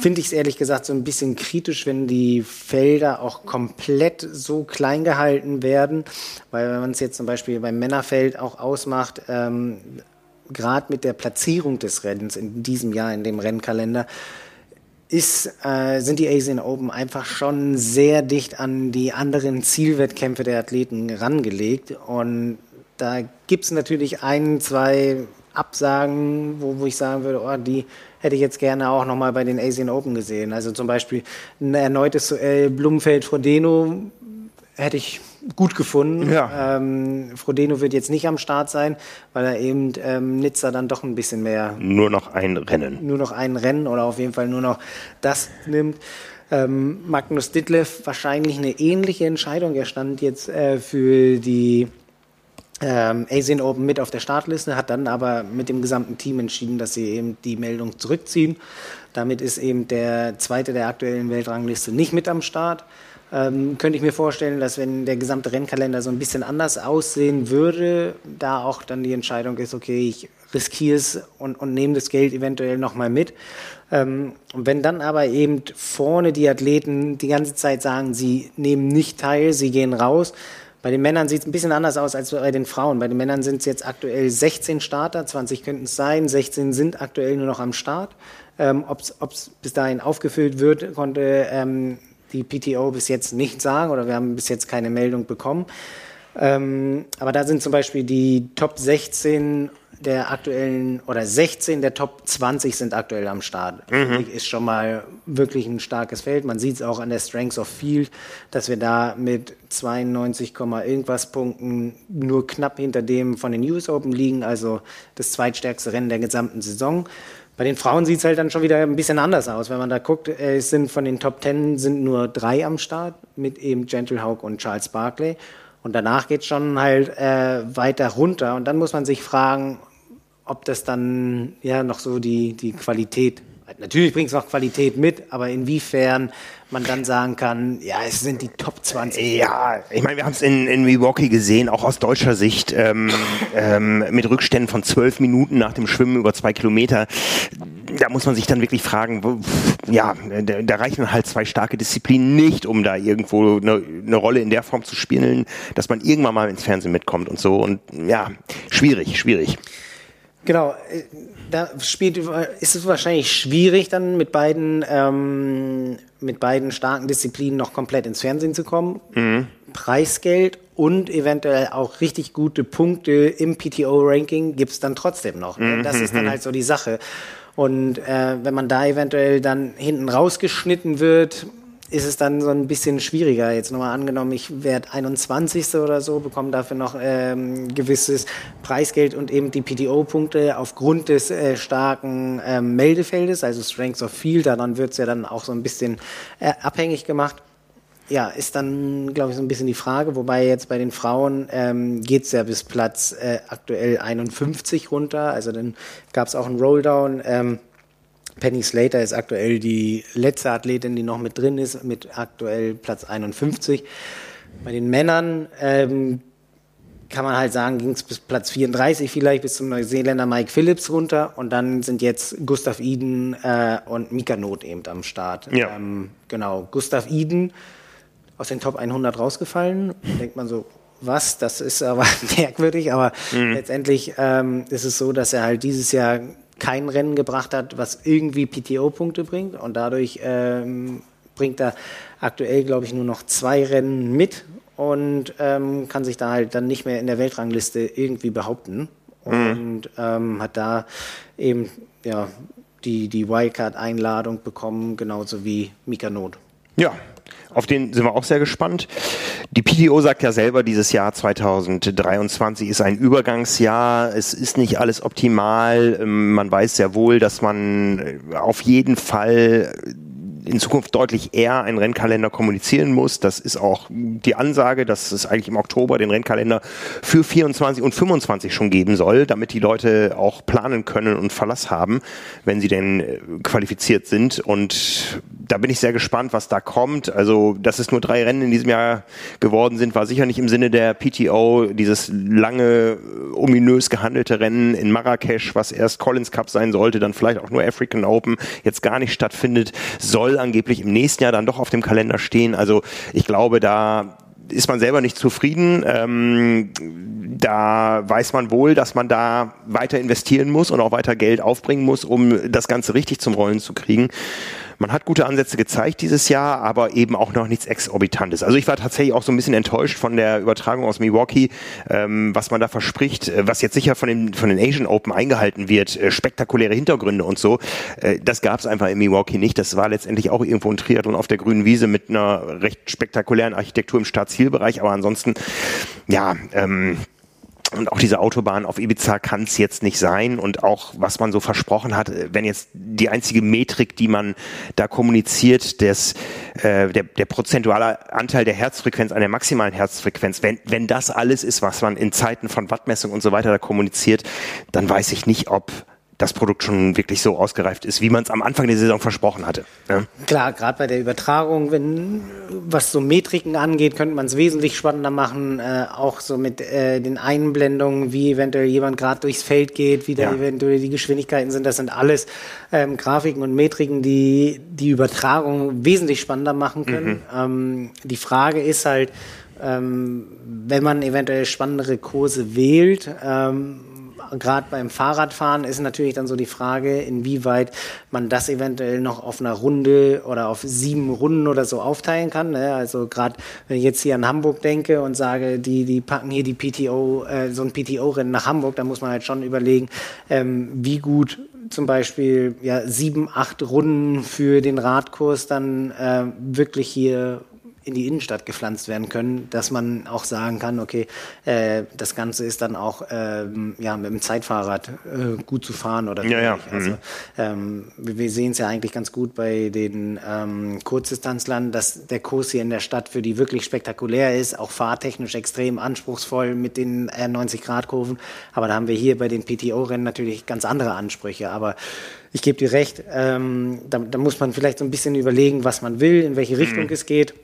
finde ich es ehrlich gesagt so ein bisschen kritisch, wenn die Felder auch komplett so klein gehalten werden, weil wenn man es jetzt zum Beispiel beim Männerfeld auch ausmacht, ähm, gerade mit der Platzierung des Rennens in diesem Jahr in dem Rennkalender, ist, äh, sind die Asian Open einfach schon sehr dicht an die anderen Zielwettkämpfe der Athleten rangelegt. Und da gibt es natürlich ein, zwei Absagen, wo, wo ich sagen würde, oh, die hätte ich jetzt gerne auch nochmal bei den Asian Open gesehen. Also zum Beispiel ein erneutes Duell Blumenfeld-Frodeno hätte ich gut gefunden. Ja. Ähm, Frodeno wird jetzt nicht am Start sein, weil er eben ähm, Nizza dann doch ein bisschen mehr. Nur noch ein Rennen. Nur noch ein Rennen oder auf jeden Fall nur noch das nimmt. Ähm, Magnus Ditlev wahrscheinlich eine ähnliche Entscheidung. Er stand jetzt äh, für die ähm, Asian Open mit auf der Startliste, hat dann aber mit dem gesamten Team entschieden, dass sie eben die Meldung zurückziehen. Damit ist eben der zweite der aktuellen Weltrangliste nicht mit am Start ähm, könnte ich mir vorstellen, dass wenn der gesamte Rennkalender so ein bisschen anders aussehen würde, da auch dann die Entscheidung ist, okay, ich riskiere es und, und nehme das Geld eventuell nochmal mit. Ähm, und wenn dann aber eben vorne die Athleten die ganze Zeit sagen, sie nehmen nicht teil, sie gehen raus, bei den Männern sieht es ein bisschen anders aus als bei den Frauen. Bei den Männern sind es jetzt aktuell 16 Starter, 20 könnten es sein, 16 sind aktuell nur noch am Start. Ähm, Ob es bis dahin aufgefüllt wird, konnte ähm, die PTO bis jetzt nicht sagen oder wir haben bis jetzt keine Meldung bekommen. Ähm, aber da sind zum Beispiel die Top 16 der aktuellen oder 16 der Top 20 sind aktuell am Start. Mhm. Ist schon mal wirklich ein starkes Feld. Man sieht es auch an der Strengths of Field, dass wir da mit 92, irgendwas Punkten nur knapp hinter dem von den US Open liegen, also das zweitstärkste Rennen der gesamten Saison. Bei den Frauen sieht es halt dann schon wieder ein bisschen anders aus. Wenn man da guckt, äh, es sind von den Top Ten sind nur drei am Start mit eben Gentle Hawk und Charles Barkley. Und danach geht es schon halt äh, weiter runter. Und dann muss man sich fragen, ob das dann ja noch so die, die Qualität Natürlich bringt es noch Qualität mit, aber inwiefern man dann sagen kann, ja, es sind die Top 20. Ja, ich meine, wir haben es in, in Milwaukee gesehen, auch aus deutscher Sicht, ähm, ähm, mit Rückständen von zwölf Minuten nach dem Schwimmen über zwei Kilometer. Da muss man sich dann wirklich fragen, ja, da, da, reichen halt zwei starke Disziplinen nicht, um da irgendwo eine, eine Rolle in der Form zu spielen, dass man irgendwann mal ins Fernsehen mitkommt und so. Und ja, schwierig, schwierig. Genau, äh, da spielt, ist es wahrscheinlich schwierig, dann mit beiden, ähm, mit beiden starken Disziplinen noch komplett ins Fernsehen zu kommen. Mhm. Preisgeld und eventuell auch richtig gute Punkte im PTO-Ranking gibt's dann trotzdem noch. Ne? Mhm. Das ist dann mhm. halt so die Sache. Und äh, wenn man da eventuell dann hinten rausgeschnitten wird, ist es dann so ein bisschen schwieriger. Jetzt nochmal angenommen, ich werde 21. oder so, bekomme dafür noch ähm, gewisses Preisgeld und eben die PTO-Punkte aufgrund des äh, starken ähm, Meldefeldes, also Strengths of Field, daran wird es ja dann auch so ein bisschen äh, abhängig gemacht. Ja, ist dann, glaube ich, so ein bisschen die Frage, wobei jetzt bei den Frauen ähm, geht es ja bis Platz äh, aktuell 51 runter. Also dann gab es auch einen Rolldown. Ähm, Penny Slater ist aktuell die letzte Athletin, die noch mit drin ist, mit aktuell Platz 51. Bei den Männern ähm, kann man halt sagen, ging es bis Platz 34 vielleicht, bis zum Neuseeländer Mike Phillips runter. Und dann sind jetzt Gustav Iden äh, und Mika Not eben am Start. Ja. Ähm, genau, Gustav Iden aus den Top 100 rausgefallen. Da denkt man so, was, das ist aber (laughs) merkwürdig, aber mhm. letztendlich ähm, ist es so, dass er halt dieses Jahr kein Rennen gebracht hat, was irgendwie PTO-Punkte bringt. Und dadurch ähm, bringt er aktuell, glaube ich, nur noch zwei Rennen mit und ähm, kann sich da halt dann nicht mehr in der Weltrangliste irgendwie behaupten. Mhm. Und ähm, hat da eben ja, die, die Wildcard-Einladung bekommen, genauso wie Mika Not. Ja, auf den sind wir auch sehr gespannt. Die PTO sagt ja selber, dieses Jahr 2023 ist ein Übergangsjahr. Es ist nicht alles optimal. Ähm, man weiß sehr wohl, dass man äh, auf jeden Fall in Zukunft deutlich eher einen Rennkalender kommunizieren muss. Das ist auch die Ansage, dass es eigentlich im Oktober den Rennkalender für 24 und 25 schon geben soll, damit die Leute auch planen können und Verlass haben, wenn sie denn äh, qualifiziert sind. Und da bin ich sehr gespannt, was da kommt. Also, dass es nur drei Rennen in diesem Jahr geworden sind, war sicher nicht im Sinne der PTO. Dieses lange, ominös gehandelte Rennen in Marrakesch, was erst Collins Cup sein sollte, dann vielleicht auch nur African Open, jetzt gar nicht stattfindet, soll angeblich im nächsten Jahr dann doch auf dem Kalender stehen. Also, ich glaube, da ist man selber nicht zufrieden. Ähm, da weiß man wohl, dass man da weiter investieren muss und auch weiter Geld aufbringen muss, um das Ganze richtig zum Rollen zu kriegen. Man hat gute Ansätze gezeigt dieses Jahr, aber eben auch noch nichts Exorbitantes. Also ich war tatsächlich auch so ein bisschen enttäuscht von der Übertragung aus Milwaukee, ähm, was man da verspricht, äh, was jetzt sicher von den, von den Asian Open eingehalten wird, äh, spektakuläre Hintergründe und so. Äh, das gab es einfach in Milwaukee nicht. Das war letztendlich auch irgendwo ein Triathlon auf der grünen Wiese mit einer recht spektakulären Architektur im Startzielbereich, aber ansonsten, ja, ähm, und auch diese Autobahn auf Ibiza kann es jetzt nicht sein. Und auch, was man so versprochen hat, wenn jetzt die einzige Metrik, die man da kommuniziert, des, äh, der, der prozentuale Anteil der Herzfrequenz an der maximalen Herzfrequenz, wenn, wenn das alles ist, was man in Zeiten von Wattmessung und so weiter da kommuniziert, dann weiß ich nicht, ob das Produkt schon wirklich so ausgereift ist, wie man es am Anfang der Saison versprochen hatte. Ja? Klar, gerade bei der Übertragung, wenn was so Metriken angeht, könnte man es wesentlich spannender machen, äh, auch so mit äh, den Einblendungen, wie eventuell jemand gerade durchs Feld geht, wie da ja. eventuell die Geschwindigkeiten sind. Das sind alles ähm, Grafiken und Metriken, die die Übertragung wesentlich spannender machen können. Mhm. Ähm, die Frage ist halt, ähm, wenn man eventuell spannendere Kurse wählt, ähm, gerade beim Fahrradfahren ist natürlich dann so die Frage, inwieweit man das eventuell noch auf einer Runde oder auf sieben Runden oder so aufteilen kann. Ne? Also gerade wenn ich jetzt hier an Hamburg denke und sage, die, die packen hier die PTO, äh, so ein PTO-Rennen nach Hamburg, da muss man halt schon überlegen, ähm, wie gut zum Beispiel ja, sieben, acht Runden für den Radkurs dann äh, wirklich hier in die Innenstadt gepflanzt werden können, dass man auch sagen kann, okay, äh, das Ganze ist dann auch ähm, ja, mit dem Zeitfahrrad äh, gut zu fahren oder ja, ja. Also, mhm. ähm, wir sehen es ja eigentlich ganz gut bei den ähm, Kurzdistanzlern, dass der Kurs hier in der Stadt für die wirklich spektakulär ist, auch fahrtechnisch extrem anspruchsvoll mit den äh, 90-Grad-Kurven. Aber da haben wir hier bei den PTO-Rennen natürlich ganz andere Ansprüche. Aber ich gebe dir recht, ähm, da, da, muss man vielleicht so ein bisschen überlegen, was man will, in welche Richtung mhm. es geht.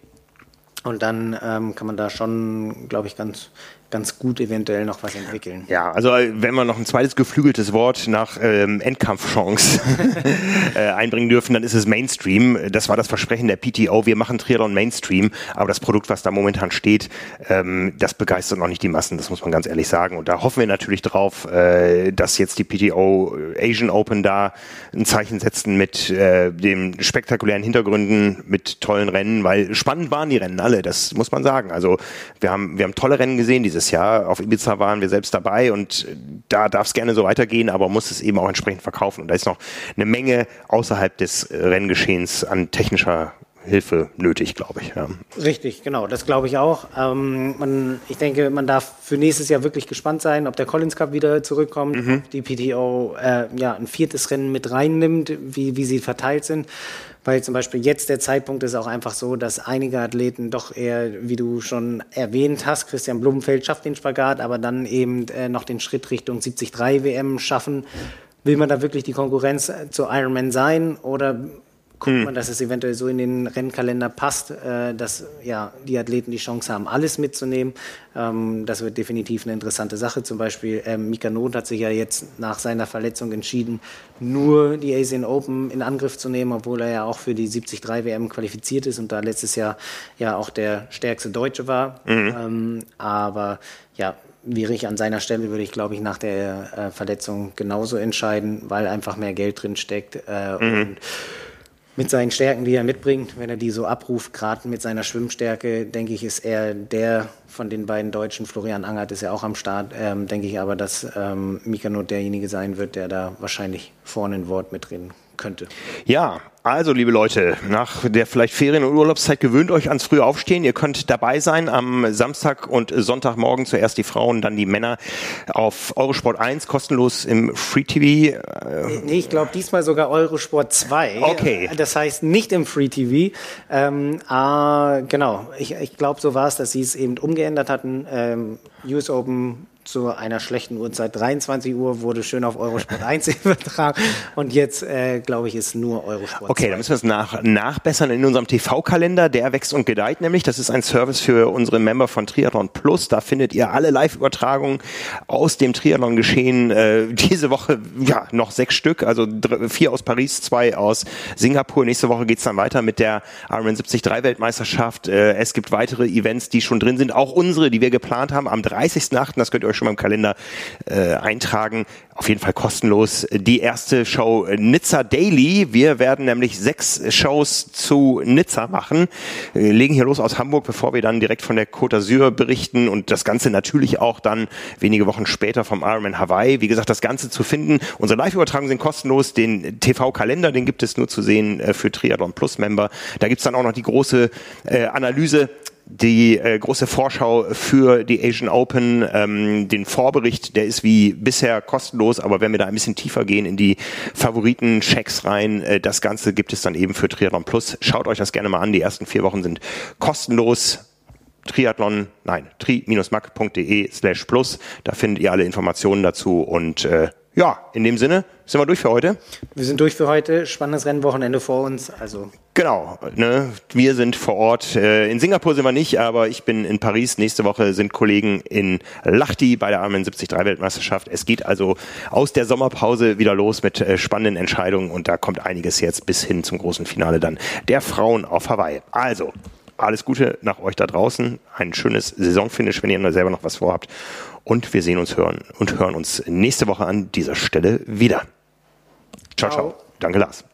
Und dann ähm, kann man da schon, glaube ich, ganz, ganz gut eventuell noch was entwickeln. Ja, also äh, wenn wir noch ein zweites geflügeltes Wort nach ähm, Endkampfchance (laughs) äh, einbringen dürfen, dann ist es Mainstream. Das war das Versprechen der PTO. Wir machen Triathlon Mainstream, aber das Produkt, was da momentan steht, ähm, das begeistert noch nicht die Massen, das muss man ganz ehrlich sagen. Und da hoffen wir natürlich drauf, äh, dass jetzt die PTO Asian Open da ein Zeichen setzen mit äh, den spektakulären Hintergründen, mit tollen Rennen, weil spannend waren die Rennen alle, das muss man sagen. Also wir haben, wir haben tolle Rennen gesehen, diese dieses Jahr. Auf Ibiza waren wir selbst dabei und da darf es gerne so weitergehen, aber muss es eben auch entsprechend verkaufen. Und da ist noch eine Menge außerhalb des Renngeschehens an technischer Hilfe nötig, glaube ich. Ja. Richtig, genau, das glaube ich auch. Ähm, man, ich denke, man darf für nächstes Jahr wirklich gespannt sein, ob der Collins Cup wieder zurückkommt, mhm. ob die PTO äh, ja, ein viertes Rennen mit reinnimmt, wie, wie sie verteilt sind weil zum Beispiel jetzt der Zeitpunkt ist auch einfach so, dass einige Athleten doch eher, wie du schon erwähnt hast, Christian Blumenfeld schafft den Spagat, aber dann eben äh, noch den Schritt Richtung 73 WM schaffen. Will man da wirklich die Konkurrenz zu Ironman sein oder guckt hm. man, dass es eventuell so in den Rennkalender passt, äh, dass ja die Athleten die Chance haben, alles mitzunehmen. Ähm, das wird definitiv eine interessante Sache. Zum Beispiel ähm, Mika Not hat sich ja jetzt nach seiner Verletzung entschieden, nur die Asian Open in Angriff zu nehmen, obwohl er ja auch für die 73 WM qualifiziert ist und da letztes Jahr ja auch der stärkste Deutsche war. Mhm. Ähm, aber ja, wäre ich an seiner Stelle, würde ich, glaube ich, nach der äh, Verletzung genauso entscheiden, weil einfach mehr Geld drin steckt. Äh, mhm. und mit seinen Stärken, die er mitbringt, wenn er die so abruft, gerade mit seiner Schwimmstärke, denke ich, ist er der von den beiden Deutschen. Florian Angert ist ja auch am Start, ähm, denke ich aber, dass ähm, Mikanot derjenige sein wird, der da wahrscheinlich vorne ein Wort mitreden könnte. Ja, also, liebe Leute, nach der vielleicht Ferien- und Urlaubszeit gewöhnt euch ans frühe Aufstehen. Ihr könnt dabei sein am Samstag und Sonntagmorgen zuerst die Frauen, dann die Männer auf Eurosport 1 kostenlos im Free TV. Nee, ich glaube diesmal sogar Eurosport 2. Okay. Das heißt nicht im Free TV. Ähm, ah, genau, ich, ich glaube, so war es, dass sie es eben umgeändert hatten. Ähm, US Open zu einer schlechten Uhrzeit. 23 Uhr wurde schön auf Eurosport (laughs) 1 übertragen und jetzt, äh, glaube ich, ist nur Eurosport Okay, 2. dann müssen wir es nach, nachbessern in unserem TV-Kalender. Der wächst und gedeiht nämlich. Das ist ein Service für unsere Member von Triathlon Plus. Da findet ihr alle Live-Übertragungen aus dem Triathlon-Geschehen. Äh, diese Woche ja noch sechs Stück, also vier aus Paris, zwei aus Singapur. Nächste Woche geht's dann weiter mit der Ironman 73 Weltmeisterschaft. Äh, es gibt weitere Events, die schon drin sind, auch unsere, die wir geplant haben am 30.8. Das könnt ihr euch schon mal im Kalender äh, eintragen. Auf jeden Fall kostenlos. Die erste Show äh, Nizza Daily. Wir werden nämlich sechs Shows zu Nizza machen. Wir legen hier los aus Hamburg, bevor wir dann direkt von der Côte d'Azur berichten und das Ganze natürlich auch dann wenige Wochen später vom Ironman Hawaii. Wie gesagt, das Ganze zu finden. Unsere Live-Übertragungen sind kostenlos. Den TV-Kalender, den gibt es nur zu sehen äh, für Triathlon Plus Member. Da gibt's dann auch noch die große äh, Analyse die äh, große Vorschau für die Asian Open, ähm, den Vorbericht, der ist wie bisher kostenlos, aber wenn wir da ein bisschen tiefer gehen in die Favoriten-Checks rein, äh, das Ganze gibt es dann eben für Triathlon Plus. Schaut euch das gerne mal an. Die ersten vier Wochen sind kostenlos. Triathlon, nein, tri-mac.de slash plus. Da findet ihr alle Informationen dazu und äh, ja, in dem Sinne sind wir durch für heute. Wir sind durch für heute. Spannendes Rennwochenende vor uns. Also genau. Ne? Wir sind vor Ort. Äh, in Singapur sind wir nicht, aber ich bin in Paris. Nächste Woche sind Kollegen in Lahti bei der Armen 73 Weltmeisterschaft. Es geht also aus der Sommerpause wieder los mit äh, spannenden Entscheidungen und da kommt einiges jetzt bis hin zum großen Finale dann der Frauen auf Hawaii. Also alles Gute nach euch da draußen. Ein schönes Saisonfinish, wenn ihr selber noch was vorhabt. Und wir sehen uns hören und hören uns nächste Woche an dieser Stelle wieder. Ciao, ciao. ciao. Danke, Lars.